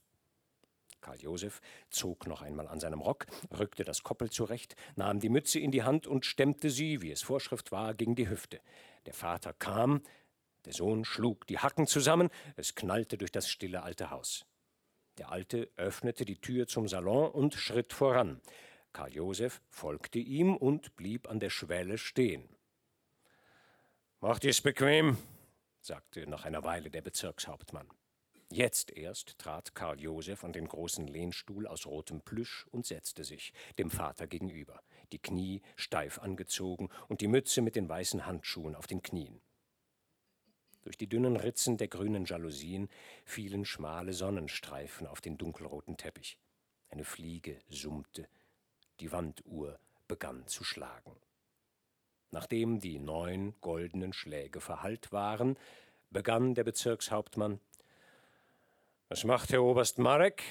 Karl Josef zog noch einmal an seinem Rock, rückte das Koppel zurecht, nahm die Mütze in die Hand und stemmte sie, wie es Vorschrift war, gegen die Hüfte. Der Vater kam, der Sohn schlug die Hacken zusammen, es knallte durch das stille alte Haus. Der Alte öffnete die Tür zum Salon und schritt voran. Karl Josef folgte ihm und blieb an der Schwelle stehen. Macht ihr's bequem, sagte nach einer Weile der Bezirkshauptmann. Jetzt erst trat Karl Josef an den großen Lehnstuhl aus rotem Plüsch und setzte sich, dem Vater gegenüber, die Knie steif angezogen und die Mütze mit den weißen Handschuhen auf den Knien. Durch die dünnen Ritzen der grünen Jalousien fielen schmale Sonnenstreifen auf den dunkelroten Teppich. Eine Fliege summte, die Wanduhr begann zu schlagen. Nachdem die neun goldenen Schläge verhallt waren, begann der Bezirkshauptmann Was macht Herr Oberst Marek?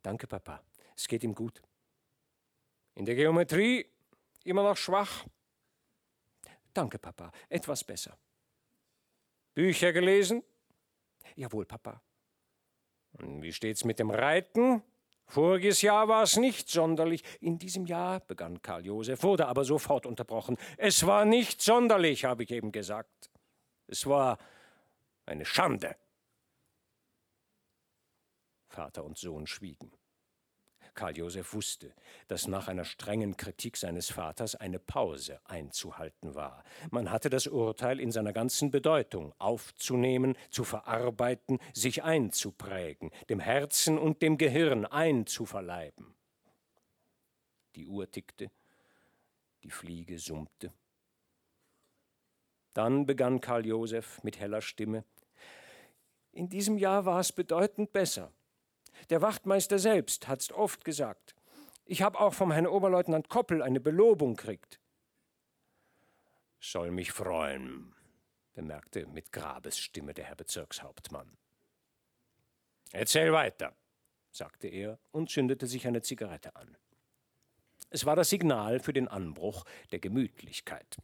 Danke, Papa. Es geht ihm gut. In der Geometrie immer noch schwach? Danke, Papa. Etwas besser. Bücher gelesen? Jawohl, Papa. Und wie steht's mit dem Reiten? Voriges Jahr war es nicht sonderlich. In diesem Jahr, begann Karl Josef, wurde aber sofort unterbrochen. Es war nicht sonderlich, habe ich eben gesagt. Es war eine Schande. Vater und Sohn schwiegen. Karl Josef wusste, dass nach einer strengen Kritik seines Vaters eine Pause einzuhalten war. Man hatte das Urteil in seiner ganzen Bedeutung aufzunehmen, zu verarbeiten, sich einzuprägen, dem Herzen und dem Gehirn einzuverleiben. Die Uhr tickte, die Fliege summte. Dann begann Karl Josef mit heller Stimme In diesem Jahr war es bedeutend besser. Der Wachtmeister selbst hat's oft gesagt. Ich habe auch vom Herrn Oberleutnant Koppel eine Belobung kriegt. Soll mich freuen, bemerkte mit Grabesstimme der Herr Bezirkshauptmann. Erzähl weiter, sagte er und zündete sich eine Zigarette an. Es war das Signal für den Anbruch der Gemütlichkeit.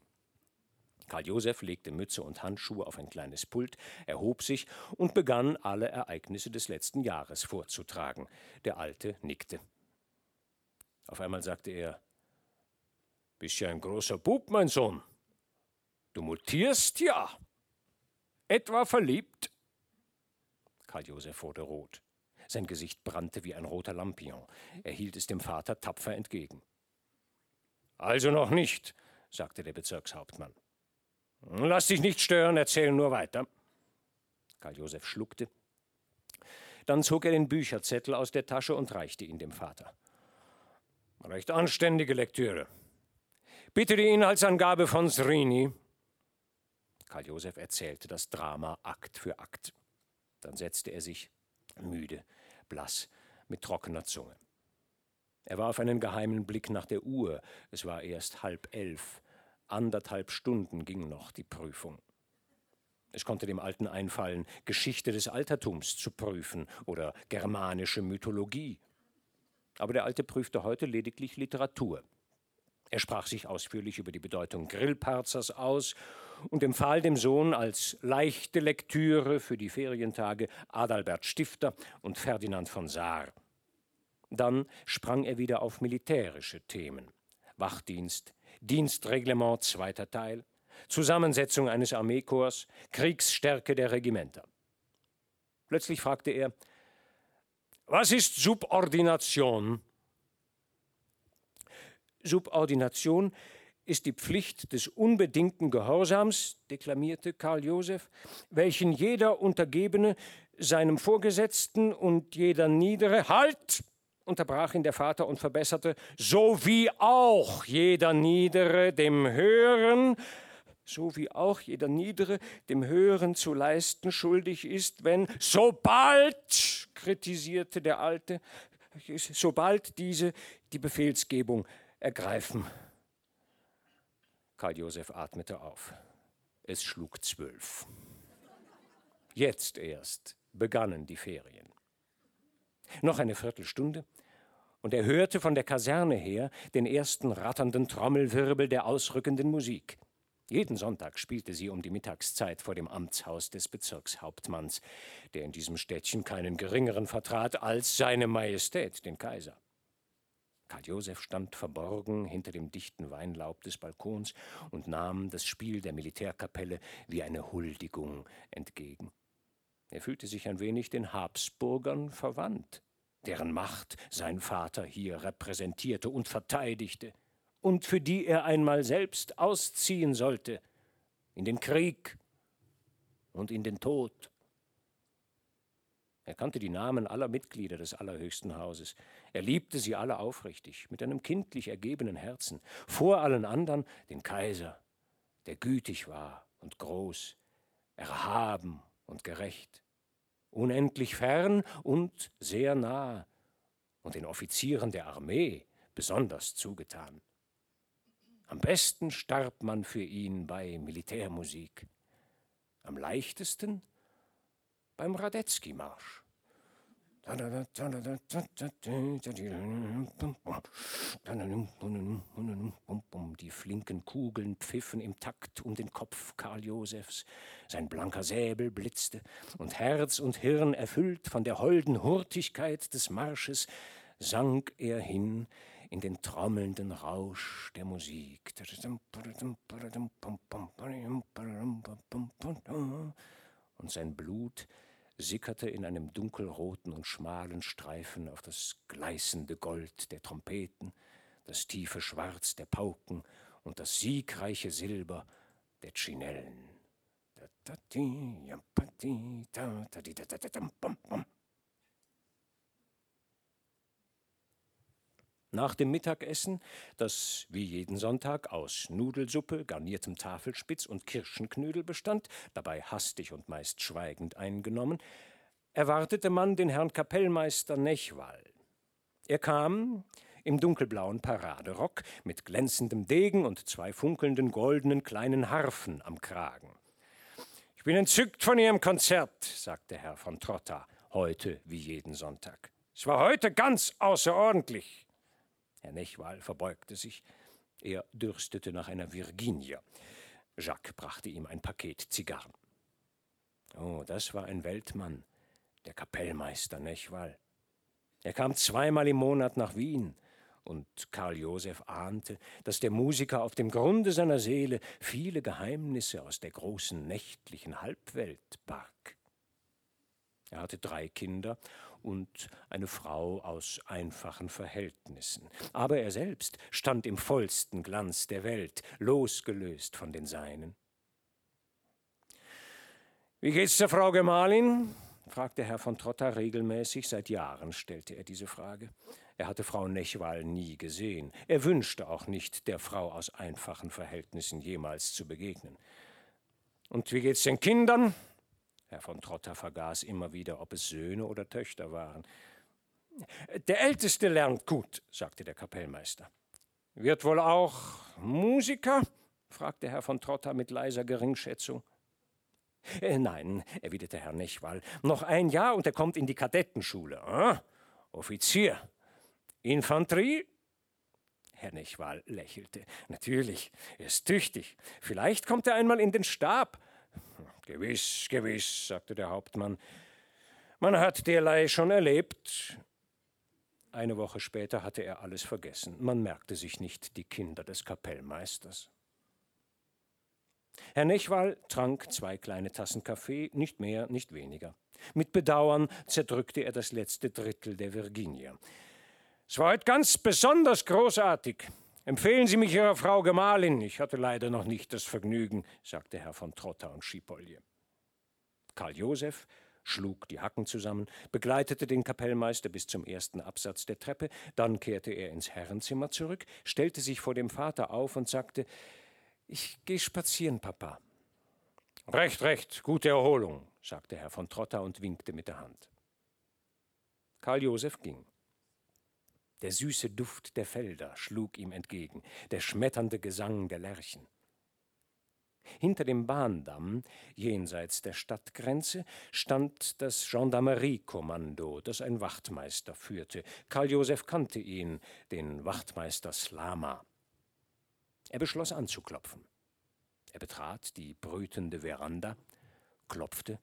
Karl Josef legte Mütze und Handschuhe auf ein kleines Pult, erhob sich und begann, alle Ereignisse des letzten Jahres vorzutragen. Der Alte nickte. Auf einmal sagte er: Bist ja ein großer Bub, mein Sohn. Du mutierst ja. Etwa verliebt? Karl Josef wurde rot. Sein Gesicht brannte wie ein roter Lampion. Er hielt es dem Vater tapfer entgegen. Also noch nicht, sagte der Bezirkshauptmann. Lass dich nicht stören, erzähl nur weiter. Karl Josef schluckte. Dann zog er den Bücherzettel aus der Tasche und reichte ihn dem Vater. Recht anständige Lektüre. Bitte die Inhaltsangabe von Srini. Karl Josef erzählte das Drama Akt für Akt. Dann setzte er sich, müde, blass, mit trockener Zunge. Er warf einen geheimen Blick nach der Uhr. Es war erst halb elf. Anderthalb Stunden ging noch die Prüfung. Es konnte dem Alten einfallen, Geschichte des Altertums zu prüfen oder germanische Mythologie. Aber der Alte prüfte heute lediglich Literatur. Er sprach sich ausführlich über die Bedeutung Grillparzers aus und empfahl dem Sohn als leichte Lektüre für die Ferientage Adalbert Stifter und Ferdinand von Saar. Dann sprang er wieder auf militärische Themen. Wachdienst, Dienstreglement zweiter Teil, Zusammensetzung eines Armeekorps, Kriegsstärke der Regimenter. Plötzlich fragte er, was ist Subordination? Subordination ist die Pflicht des unbedingten Gehorsams, deklamierte Karl Joseph, welchen jeder Untergebene seinem Vorgesetzten und jeder Niedere Halt unterbrach ihn der Vater und verbesserte, so wie auch jeder Niedere dem Höheren, so wie auch jeder Niedere dem Höheren zu leisten schuldig ist, wenn sobald, kritisierte der Alte, sobald diese die Befehlsgebung ergreifen. Karl Josef atmete auf. Es schlug zwölf. Jetzt erst begannen die Ferien. Noch eine Viertelstunde, und er hörte von der Kaserne her den ersten ratternden Trommelwirbel der ausrückenden Musik. Jeden Sonntag spielte sie um die Mittagszeit vor dem Amtshaus des Bezirkshauptmanns, der in diesem Städtchen keinen geringeren vertrat als seine Majestät, den Kaiser. Karl Josef stand verborgen hinter dem dichten Weinlaub des Balkons und nahm das Spiel der Militärkapelle wie eine Huldigung entgegen. Er fühlte sich ein wenig den Habsburgern verwandt deren Macht sein Vater hier repräsentierte und verteidigte und für die er einmal selbst ausziehen sollte, in den Krieg und in den Tod. Er kannte die Namen aller Mitglieder des Allerhöchsten Hauses. Er liebte sie alle aufrichtig, mit einem kindlich ergebenen Herzen, vor allen anderen den Kaiser, der gütig war und groß, erhaben und gerecht unendlich fern und sehr nah und den Offizieren der Armee besonders zugetan. Am besten starb man für ihn bei Militärmusik, am leichtesten beim Radetzky-Marsch. Die flinken Kugeln pfiffen im Takt um den Kopf Karl Josephs. Sein blanker Säbel blitzte, und Herz und Hirn erfüllt von der holden Hurtigkeit des Marsches, sank er hin in den trommelnden Rausch der Musik. Und sein Blut sickerte in einem dunkelroten und schmalen Streifen auf das gleißende Gold der Trompeten, das tiefe Schwarz der Pauken und das siegreiche Silber der Chinellen. Nach dem Mittagessen, das wie jeden Sonntag aus Nudelsuppe, garniertem Tafelspitz und Kirschenknödel bestand, dabei hastig und meist schweigend eingenommen, erwartete man den Herrn Kapellmeister Nechwall. Er kam im dunkelblauen Paraderock mit glänzendem Degen und zwei funkelnden goldenen kleinen Harfen am Kragen. Ich bin entzückt von Ihrem Konzert, sagte Herr von Trotta, heute wie jeden Sonntag. Es war heute ganz außerordentlich. Herr Nechwal verbeugte sich. Er dürstete nach einer Virginia. Jacques brachte ihm ein Paket Zigarren. Oh, das war ein Weltmann, der Kapellmeister Nechwal. Er kam zweimal im Monat nach Wien, und Karl Josef ahnte, dass der Musiker auf dem Grunde seiner Seele viele Geheimnisse aus der großen nächtlichen Halbwelt barg. Er hatte drei Kinder und eine Frau aus einfachen Verhältnissen. Aber er selbst stand im vollsten Glanz der Welt, losgelöst von den Seinen. Wie geht's der Frau Gemahlin? fragte Herr von Trotter regelmäßig. Seit Jahren stellte er diese Frage. Er hatte Frau Nechwal nie gesehen. Er wünschte auch nicht, der Frau aus einfachen Verhältnissen jemals zu begegnen. Und wie geht's den Kindern? Herr von Trotter vergaß immer wieder, ob es Söhne oder Töchter waren. Der Älteste lernt gut, sagte der Kapellmeister. Wird wohl auch Musiker? fragte Herr von Trotter mit leiser Geringschätzung. Äh, nein, erwiderte Herr Nechwal, noch ein Jahr und er kommt in die Kadettenschule. Ah, Offizier. Infanterie? Herr Nechwal lächelte. Natürlich, er ist tüchtig. Vielleicht kommt er einmal in den Stab. Gewiss, gewiss, sagte der Hauptmann. Man hat derlei schon erlebt. Eine Woche später hatte er alles vergessen. Man merkte sich nicht die Kinder des Kapellmeisters. Herr Nechwal trank zwei kleine Tassen Kaffee, nicht mehr, nicht weniger. Mit Bedauern zerdrückte er das letzte Drittel der Virginia. Es war heute ganz besonders großartig. Empfehlen Sie mich Ihrer Frau Gemahlin. Ich hatte leider noch nicht das Vergnügen, sagte Herr von Trotter und Schipolje. Karl Josef schlug die Hacken zusammen, begleitete den Kapellmeister bis zum ersten Absatz der Treppe, dann kehrte er ins Herrenzimmer zurück, stellte sich vor dem Vater auf und sagte Ich gehe spazieren, Papa. Recht, recht, gute Erholung, sagte Herr von Trotter und winkte mit der Hand. Karl Josef ging. Der süße Duft der Felder schlug ihm entgegen, der schmetternde Gesang der Lerchen. Hinter dem Bahndamm, jenseits der Stadtgrenze, stand das Gendarmeriekommando, das ein Wachtmeister führte. Karl Josef kannte ihn, den Wachtmeister Slama. Er beschloss anzuklopfen. Er betrat die brütende Veranda, klopfte,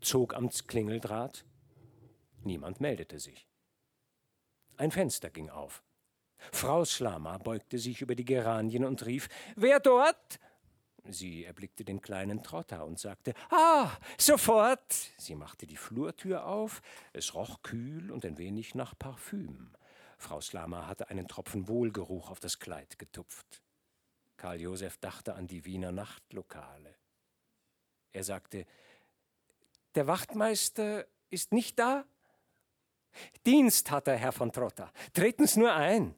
zog am Klingeldraht. Niemand meldete sich. Ein Fenster ging auf. Frau Slama beugte sich über die Geranien und rief: Wer dort? Sie erblickte den kleinen Trotter und sagte: Ah, sofort! Sie machte die Flurtür auf. Es roch kühl und ein wenig nach Parfüm. Frau Slama hatte einen Tropfen Wohlgeruch auf das Kleid getupft. Karl Josef dachte an die Wiener Nachtlokale. Er sagte: Der Wachtmeister ist nicht da? Dienst hat er, Herr von Trotter. Treten Sie nur ein.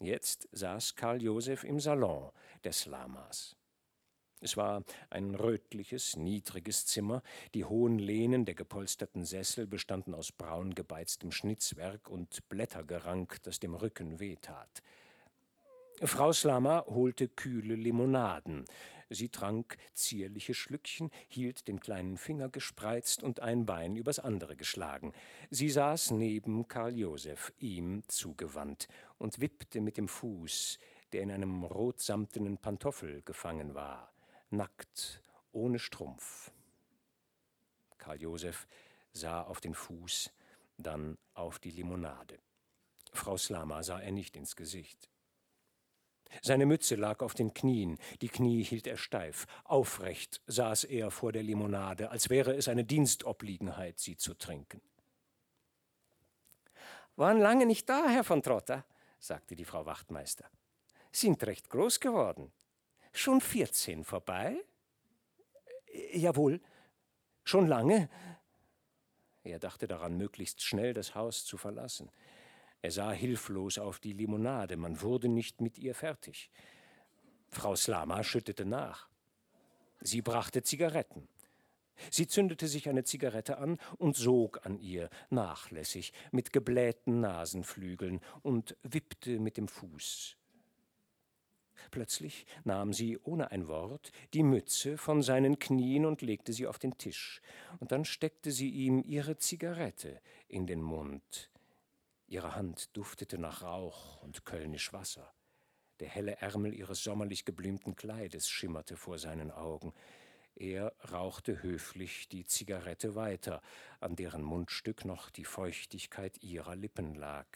Jetzt saß Karl Josef im Salon des Lamas. Es war ein rötliches, niedriges Zimmer. Die hohen Lehnen der gepolsterten Sessel bestanden aus braun gebeiztem Schnitzwerk und Blättergerank, das dem Rücken wehtat. Frau Slama holte kühle Limonaden. Sie trank zierliche Schlückchen, hielt den kleinen Finger gespreizt und ein Bein übers andere geschlagen. Sie saß neben Karl Josef, ihm zugewandt, und wippte mit dem Fuß, der in einem rotsamtenen Pantoffel gefangen war, nackt, ohne Strumpf. Karl Josef sah auf den Fuß, dann auf die Limonade. Frau Slama sah er nicht ins Gesicht. Seine Mütze lag auf den Knien, die Knie hielt er steif. Aufrecht saß er vor der Limonade, als wäre es eine Dienstobliegenheit, sie zu trinken. Waren lange nicht da, Herr von Trotter, sagte die Frau Wachtmeister. Sind recht groß geworden. Schon vierzehn vorbei? Jawohl. Schon lange? Er dachte daran, möglichst schnell das Haus zu verlassen. Er sah hilflos auf die Limonade, man wurde nicht mit ihr fertig. Frau Slama schüttete nach. Sie brachte Zigaretten. Sie zündete sich eine Zigarette an und sog an ihr, nachlässig, mit geblähten Nasenflügeln und wippte mit dem Fuß. Plötzlich nahm sie ohne ein Wort die Mütze von seinen Knien und legte sie auf den Tisch, und dann steckte sie ihm ihre Zigarette in den Mund. Ihre Hand duftete nach Rauch und Kölnisch Wasser. Der helle Ärmel ihres sommerlich geblümten Kleides schimmerte vor seinen Augen. Er rauchte höflich die Zigarette weiter, an deren Mundstück noch die Feuchtigkeit ihrer Lippen lag,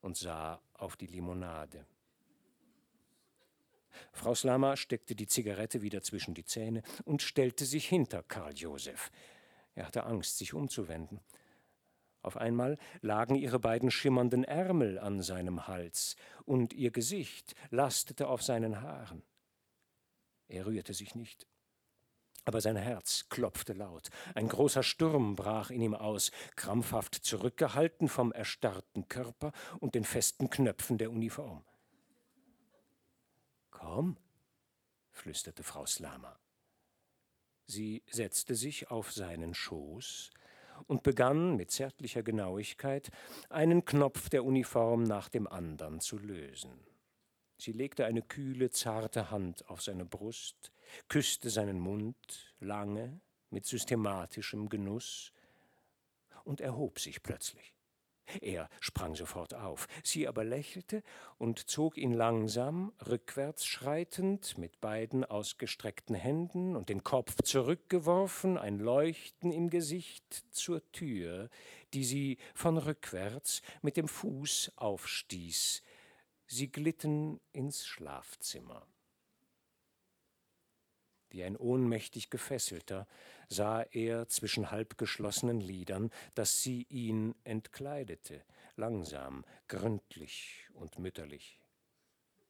und sah auf die Limonade. Frau Slama steckte die Zigarette wieder zwischen die Zähne und stellte sich hinter Karl Josef. Er hatte Angst, sich umzuwenden. Auf einmal lagen ihre beiden schimmernden Ärmel an seinem Hals, und ihr Gesicht lastete auf seinen Haaren. Er rührte sich nicht. Aber sein Herz klopfte laut. Ein großer Sturm brach in ihm aus, krampfhaft zurückgehalten vom erstarrten Körper und den festen Knöpfen der Uniform. Komm, flüsterte Frau Slama. Sie setzte sich auf seinen Schoß und begann mit zärtlicher Genauigkeit einen Knopf der Uniform nach dem andern zu lösen. Sie legte eine kühle, zarte Hand auf seine Brust, küsste seinen Mund lange, mit systematischem Genuss, und erhob sich plötzlich. Er sprang sofort auf, sie aber lächelte und zog ihn langsam, rückwärts schreitend, mit beiden ausgestreckten Händen und den Kopf zurückgeworfen, ein Leuchten im Gesicht, zur Tür, die sie von rückwärts mit dem Fuß aufstieß. Sie glitten ins Schlafzimmer. Wie ein ohnmächtig Gefesselter sah er zwischen halbgeschlossenen Lidern, dass sie ihn entkleidete, langsam, gründlich und mütterlich.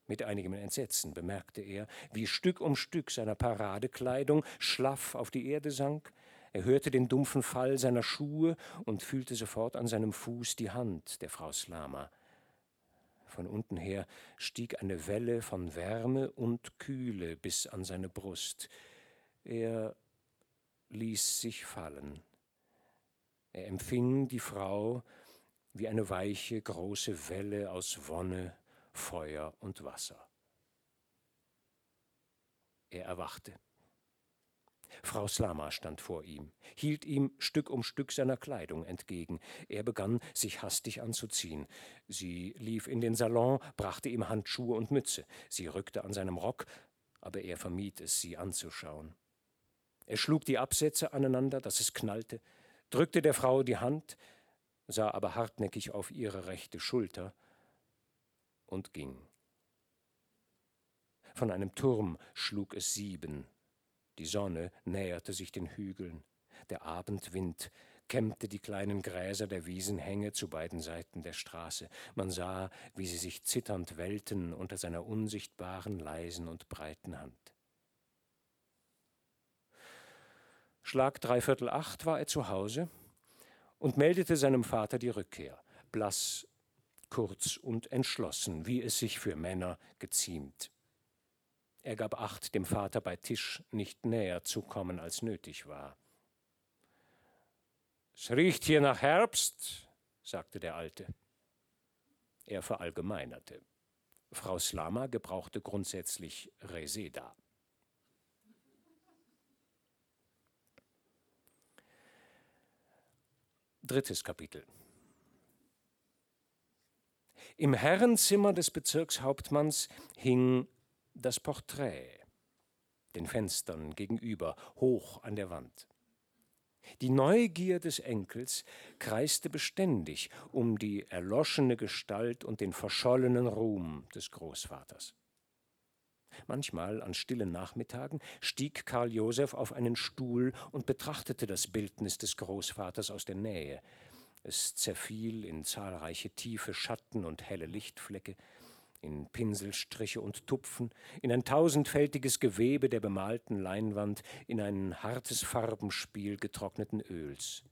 Mit einigem Entsetzen bemerkte er, wie Stück um Stück seiner Paradekleidung schlaff auf die Erde sank, er hörte den dumpfen Fall seiner Schuhe und fühlte sofort an seinem Fuß die Hand der Frau Slama. Von unten her stieg eine Welle von Wärme und Kühle bis an seine Brust. Er ließ sich fallen. Er empfing die Frau wie eine weiche, große Welle aus Wonne, Feuer und Wasser. Er erwachte. Frau Slama stand vor ihm, hielt ihm Stück um Stück seiner Kleidung entgegen. Er begann, sich hastig anzuziehen. Sie lief in den Salon, brachte ihm Handschuhe und Mütze. Sie rückte an seinem Rock, aber er vermied es, sie anzuschauen. Er schlug die Absätze aneinander, dass es knallte, drückte der Frau die Hand, sah aber hartnäckig auf ihre rechte Schulter und ging. Von einem Turm schlug es sieben, die Sonne näherte sich den Hügeln. Der Abendwind kämmte die kleinen Gräser der Wiesenhänge zu beiden Seiten der Straße. Man sah, wie sie sich zitternd wellten unter seiner unsichtbaren, leisen und breiten Hand. Schlag dreiviertel acht war er zu Hause und meldete seinem Vater die Rückkehr, blass, kurz und entschlossen, wie es sich für Männer geziemt. Er gab acht, dem Vater bei Tisch nicht näher zu kommen, als nötig war. Es riecht hier nach Herbst, sagte der Alte. Er verallgemeinerte. Frau Slama gebrauchte grundsätzlich Reseda. Drittes Kapitel. Im Herrenzimmer des Bezirkshauptmanns hing das Porträt, den Fenstern gegenüber, hoch an der Wand. Die Neugier des Enkels kreiste beständig um die erloschene Gestalt und den verschollenen Ruhm des Großvaters. Manchmal an stillen Nachmittagen stieg Karl Josef auf einen Stuhl und betrachtete das Bildnis des Großvaters aus der Nähe. Es zerfiel in zahlreiche tiefe Schatten und helle Lichtflecke, in Pinselstriche und Tupfen, in ein tausendfältiges Gewebe der bemalten Leinwand, in ein hartes Farbenspiel getrockneten Öls.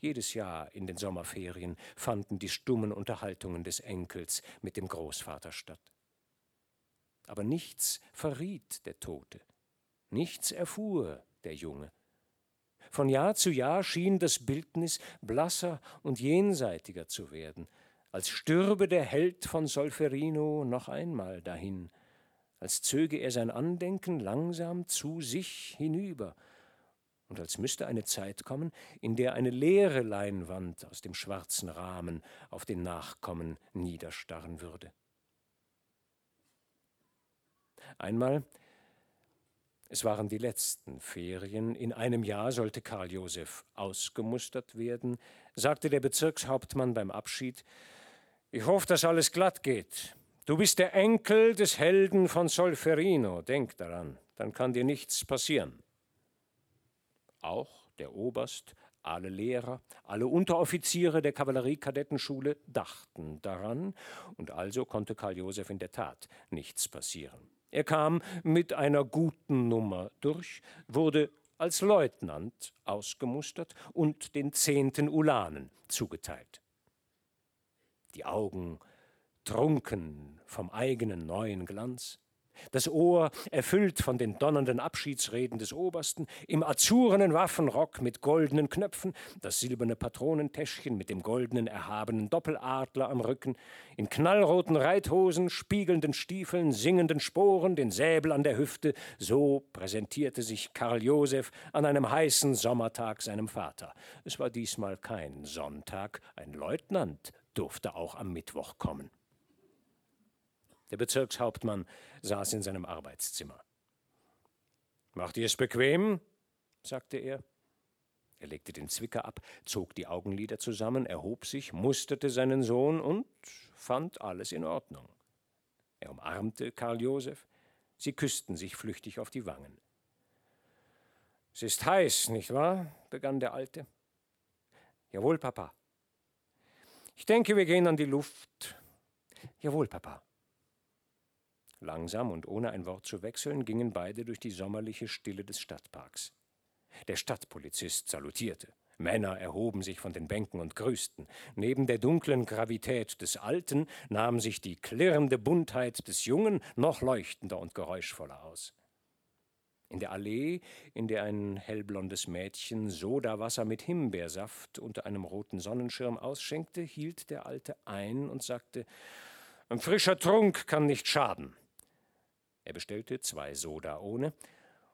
Jedes Jahr in den Sommerferien fanden die stummen Unterhaltungen des Enkels mit dem Großvater statt. Aber nichts verriet der Tote, nichts erfuhr der Junge. Von Jahr zu Jahr schien das Bildnis blasser und jenseitiger zu werden, als stürbe der Held von Solferino noch einmal dahin, als zöge er sein Andenken langsam zu sich hinüber, und als müsste eine Zeit kommen, in der eine leere Leinwand aus dem schwarzen Rahmen auf den Nachkommen niederstarren würde. Einmal, es waren die letzten Ferien, in einem Jahr sollte Karl Josef ausgemustert werden, sagte der Bezirkshauptmann beim Abschied, ich hoffe, dass alles glatt geht. Du bist der Enkel des Helden von Solferino, denk daran, dann kann dir nichts passieren. Auch der Oberst, alle Lehrer, alle Unteroffiziere der Kavalleriekadettenschule dachten daran, und also konnte Karl Josef in der Tat nichts passieren. Er kam mit einer guten Nummer durch, wurde als Leutnant ausgemustert und den zehnten Ulanen zugeteilt. Die Augen trunken vom eigenen neuen Glanz, das Ohr erfüllt von den donnernden Abschiedsreden des Obersten, im azurenen Waffenrock mit goldenen Knöpfen, das silberne Patronentäschchen mit dem goldenen erhabenen Doppeladler am Rücken, in knallroten Reithosen, spiegelnden Stiefeln, singenden Sporen, den Säbel an der Hüfte, so präsentierte sich Karl Josef an einem heißen Sommertag seinem Vater. Es war diesmal kein Sonntag, ein Leutnant durfte auch am Mittwoch kommen. Der Bezirkshauptmann saß in seinem Arbeitszimmer. Macht ihr es bequem? sagte er. Er legte den Zwicker ab, zog die Augenlider zusammen, erhob sich, musterte seinen Sohn und fand alles in Ordnung. Er umarmte Karl Josef, sie küssten sich flüchtig auf die Wangen. Es ist heiß, nicht wahr? begann der Alte. Jawohl, Papa. Ich denke, wir gehen an die Luft. Jawohl, Papa. Langsam und ohne ein Wort zu wechseln gingen beide durch die sommerliche Stille des Stadtparks. Der Stadtpolizist salutierte. Männer erhoben sich von den Bänken und grüßten. Neben der dunklen Gravität des Alten nahm sich die klirrende Buntheit des Jungen noch leuchtender und geräuschvoller aus. In der Allee, in der ein hellblondes Mädchen Sodawasser mit Himbeersaft unter einem roten Sonnenschirm ausschenkte, hielt der Alte ein und sagte: Ein frischer Trunk kann nicht schaden. Er bestellte zwei Soda ohne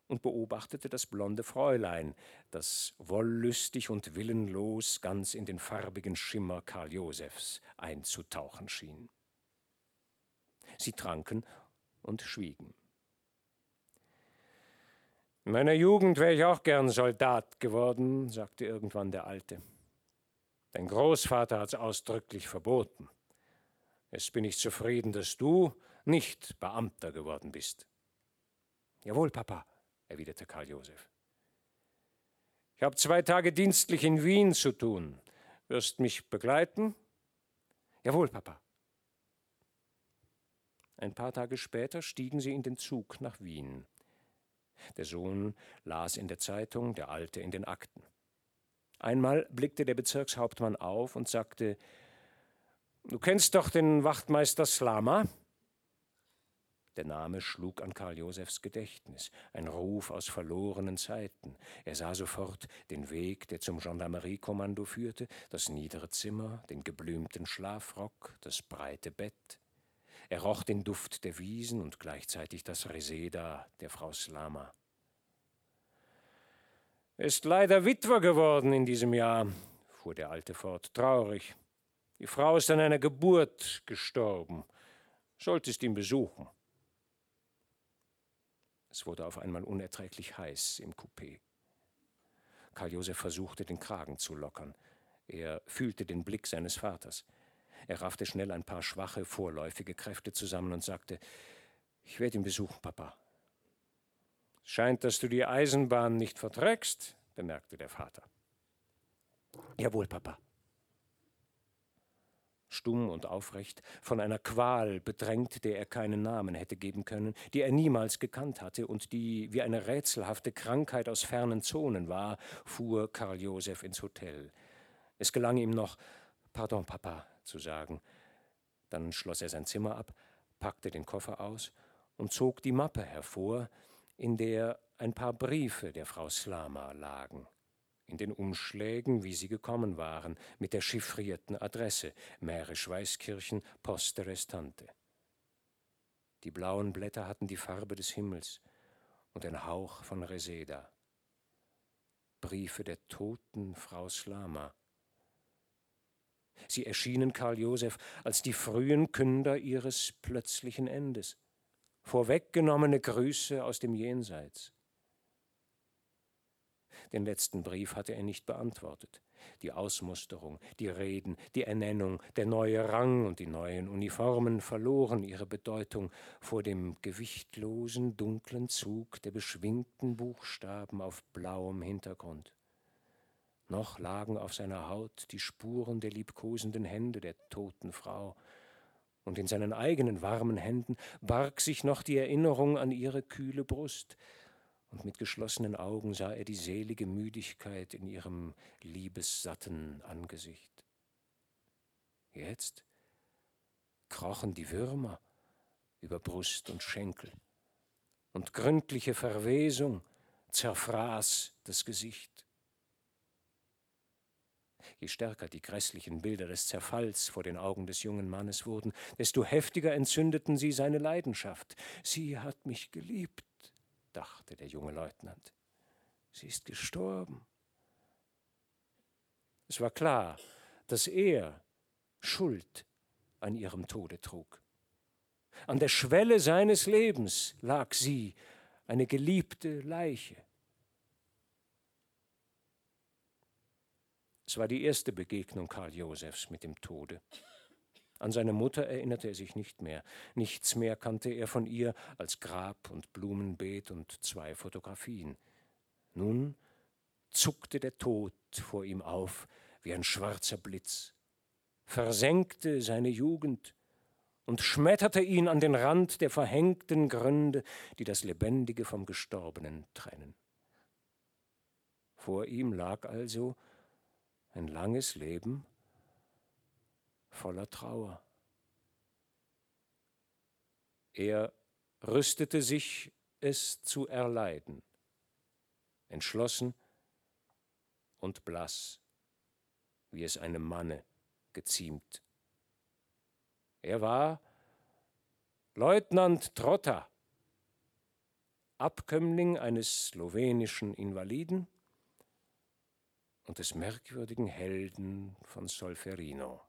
und beobachtete das blonde Fräulein, das wollüstig und willenlos ganz in den farbigen Schimmer Karl Josephs einzutauchen schien. Sie tranken und schwiegen. In meiner Jugend wäre ich auch gern Soldat geworden, sagte irgendwann der Alte. Dein Großvater hat es ausdrücklich verboten. Jetzt bin ich zufrieden, dass du nicht Beamter geworden bist. Jawohl, Papa, erwiderte Karl Josef. Ich habe zwei Tage dienstlich in Wien zu tun. Wirst mich begleiten? Jawohl, Papa. Ein paar Tage später stiegen sie in den Zug nach Wien. Der Sohn las in der Zeitung, der Alte in den Akten. Einmal blickte der Bezirkshauptmann auf und sagte Du kennst doch den Wachtmeister Slama? Der Name schlug an Karl Josephs Gedächtnis, ein Ruf aus verlorenen Zeiten. Er sah sofort den Weg, der zum Gendarmeriekommando führte, das niedere Zimmer, den geblümten Schlafrock, das breite Bett. Er roch den Duft der Wiesen und gleichzeitig das Reseda der Frau Slama. Ist leider Witwer geworden in diesem Jahr, fuhr der Alte fort, traurig. Die Frau ist an einer Geburt gestorben. Solltest ihn besuchen. Es wurde auf einmal unerträglich heiß im Coupé. Karl Josef versuchte, den Kragen zu lockern. Er fühlte den Blick seines Vaters. Er raffte schnell ein paar schwache, vorläufige Kräfte zusammen und sagte: Ich werde ihn besuchen, Papa. Scheint, dass du die Eisenbahn nicht verträgst, bemerkte der Vater. Jawohl, Papa stumm und aufrecht, von einer Qual bedrängt, der er keinen Namen hätte geben können, die er niemals gekannt hatte und die wie eine rätselhafte Krankheit aus fernen Zonen war, fuhr Karl Josef ins Hotel. Es gelang ihm noch Pardon, Papa zu sagen. Dann schloss er sein Zimmer ab, packte den Koffer aus und zog die Mappe hervor, in der ein paar Briefe der Frau Slama lagen in den Umschlägen, wie sie gekommen waren, mit der chiffrierten Adresse Mährisch-Weißkirchen, Poste Restante. Die blauen Blätter hatten die Farbe des Himmels und ein Hauch von Reseda. Briefe der toten Frau Slama. Sie erschienen Karl Josef als die frühen Künder ihres plötzlichen Endes. vorweggenommene Grüße aus dem Jenseits. Den letzten Brief hatte er nicht beantwortet. Die Ausmusterung, die Reden, die Ernennung, der neue Rang und die neuen Uniformen verloren ihre Bedeutung vor dem gewichtlosen, dunklen Zug der beschwingten Buchstaben auf blauem Hintergrund. Noch lagen auf seiner Haut die Spuren der liebkosenden Hände der toten Frau, und in seinen eigenen warmen Händen barg sich noch die Erinnerung an ihre kühle Brust, und mit geschlossenen Augen sah er die selige Müdigkeit in ihrem liebessatten Angesicht. Jetzt krochen die Würmer über Brust und Schenkel, und gründliche Verwesung zerfraß das Gesicht. Je stärker die grässlichen Bilder des Zerfalls vor den Augen des jungen Mannes wurden, desto heftiger entzündeten sie seine Leidenschaft. Sie hat mich geliebt, dachte der junge Leutnant. Sie ist gestorben. Es war klar, dass er Schuld an ihrem Tode trug. An der Schwelle seines Lebens lag sie, eine geliebte Leiche. Es war die erste Begegnung Karl Josefs mit dem Tode. An seine Mutter erinnerte er sich nicht mehr. Nichts mehr kannte er von ihr als Grab und Blumenbeet und zwei Fotografien. Nun zuckte der Tod vor ihm auf wie ein schwarzer Blitz, versenkte seine Jugend und schmetterte ihn an den Rand der verhängten Gründe, die das Lebendige vom Gestorbenen trennen. Vor ihm lag also ein langes Leben voller Trauer. Er rüstete sich, es zu erleiden, entschlossen und blass, wie es einem Manne geziemt. Er war Leutnant Trotta, Abkömmling eines slowenischen Invaliden und des merkwürdigen Helden von Solferino.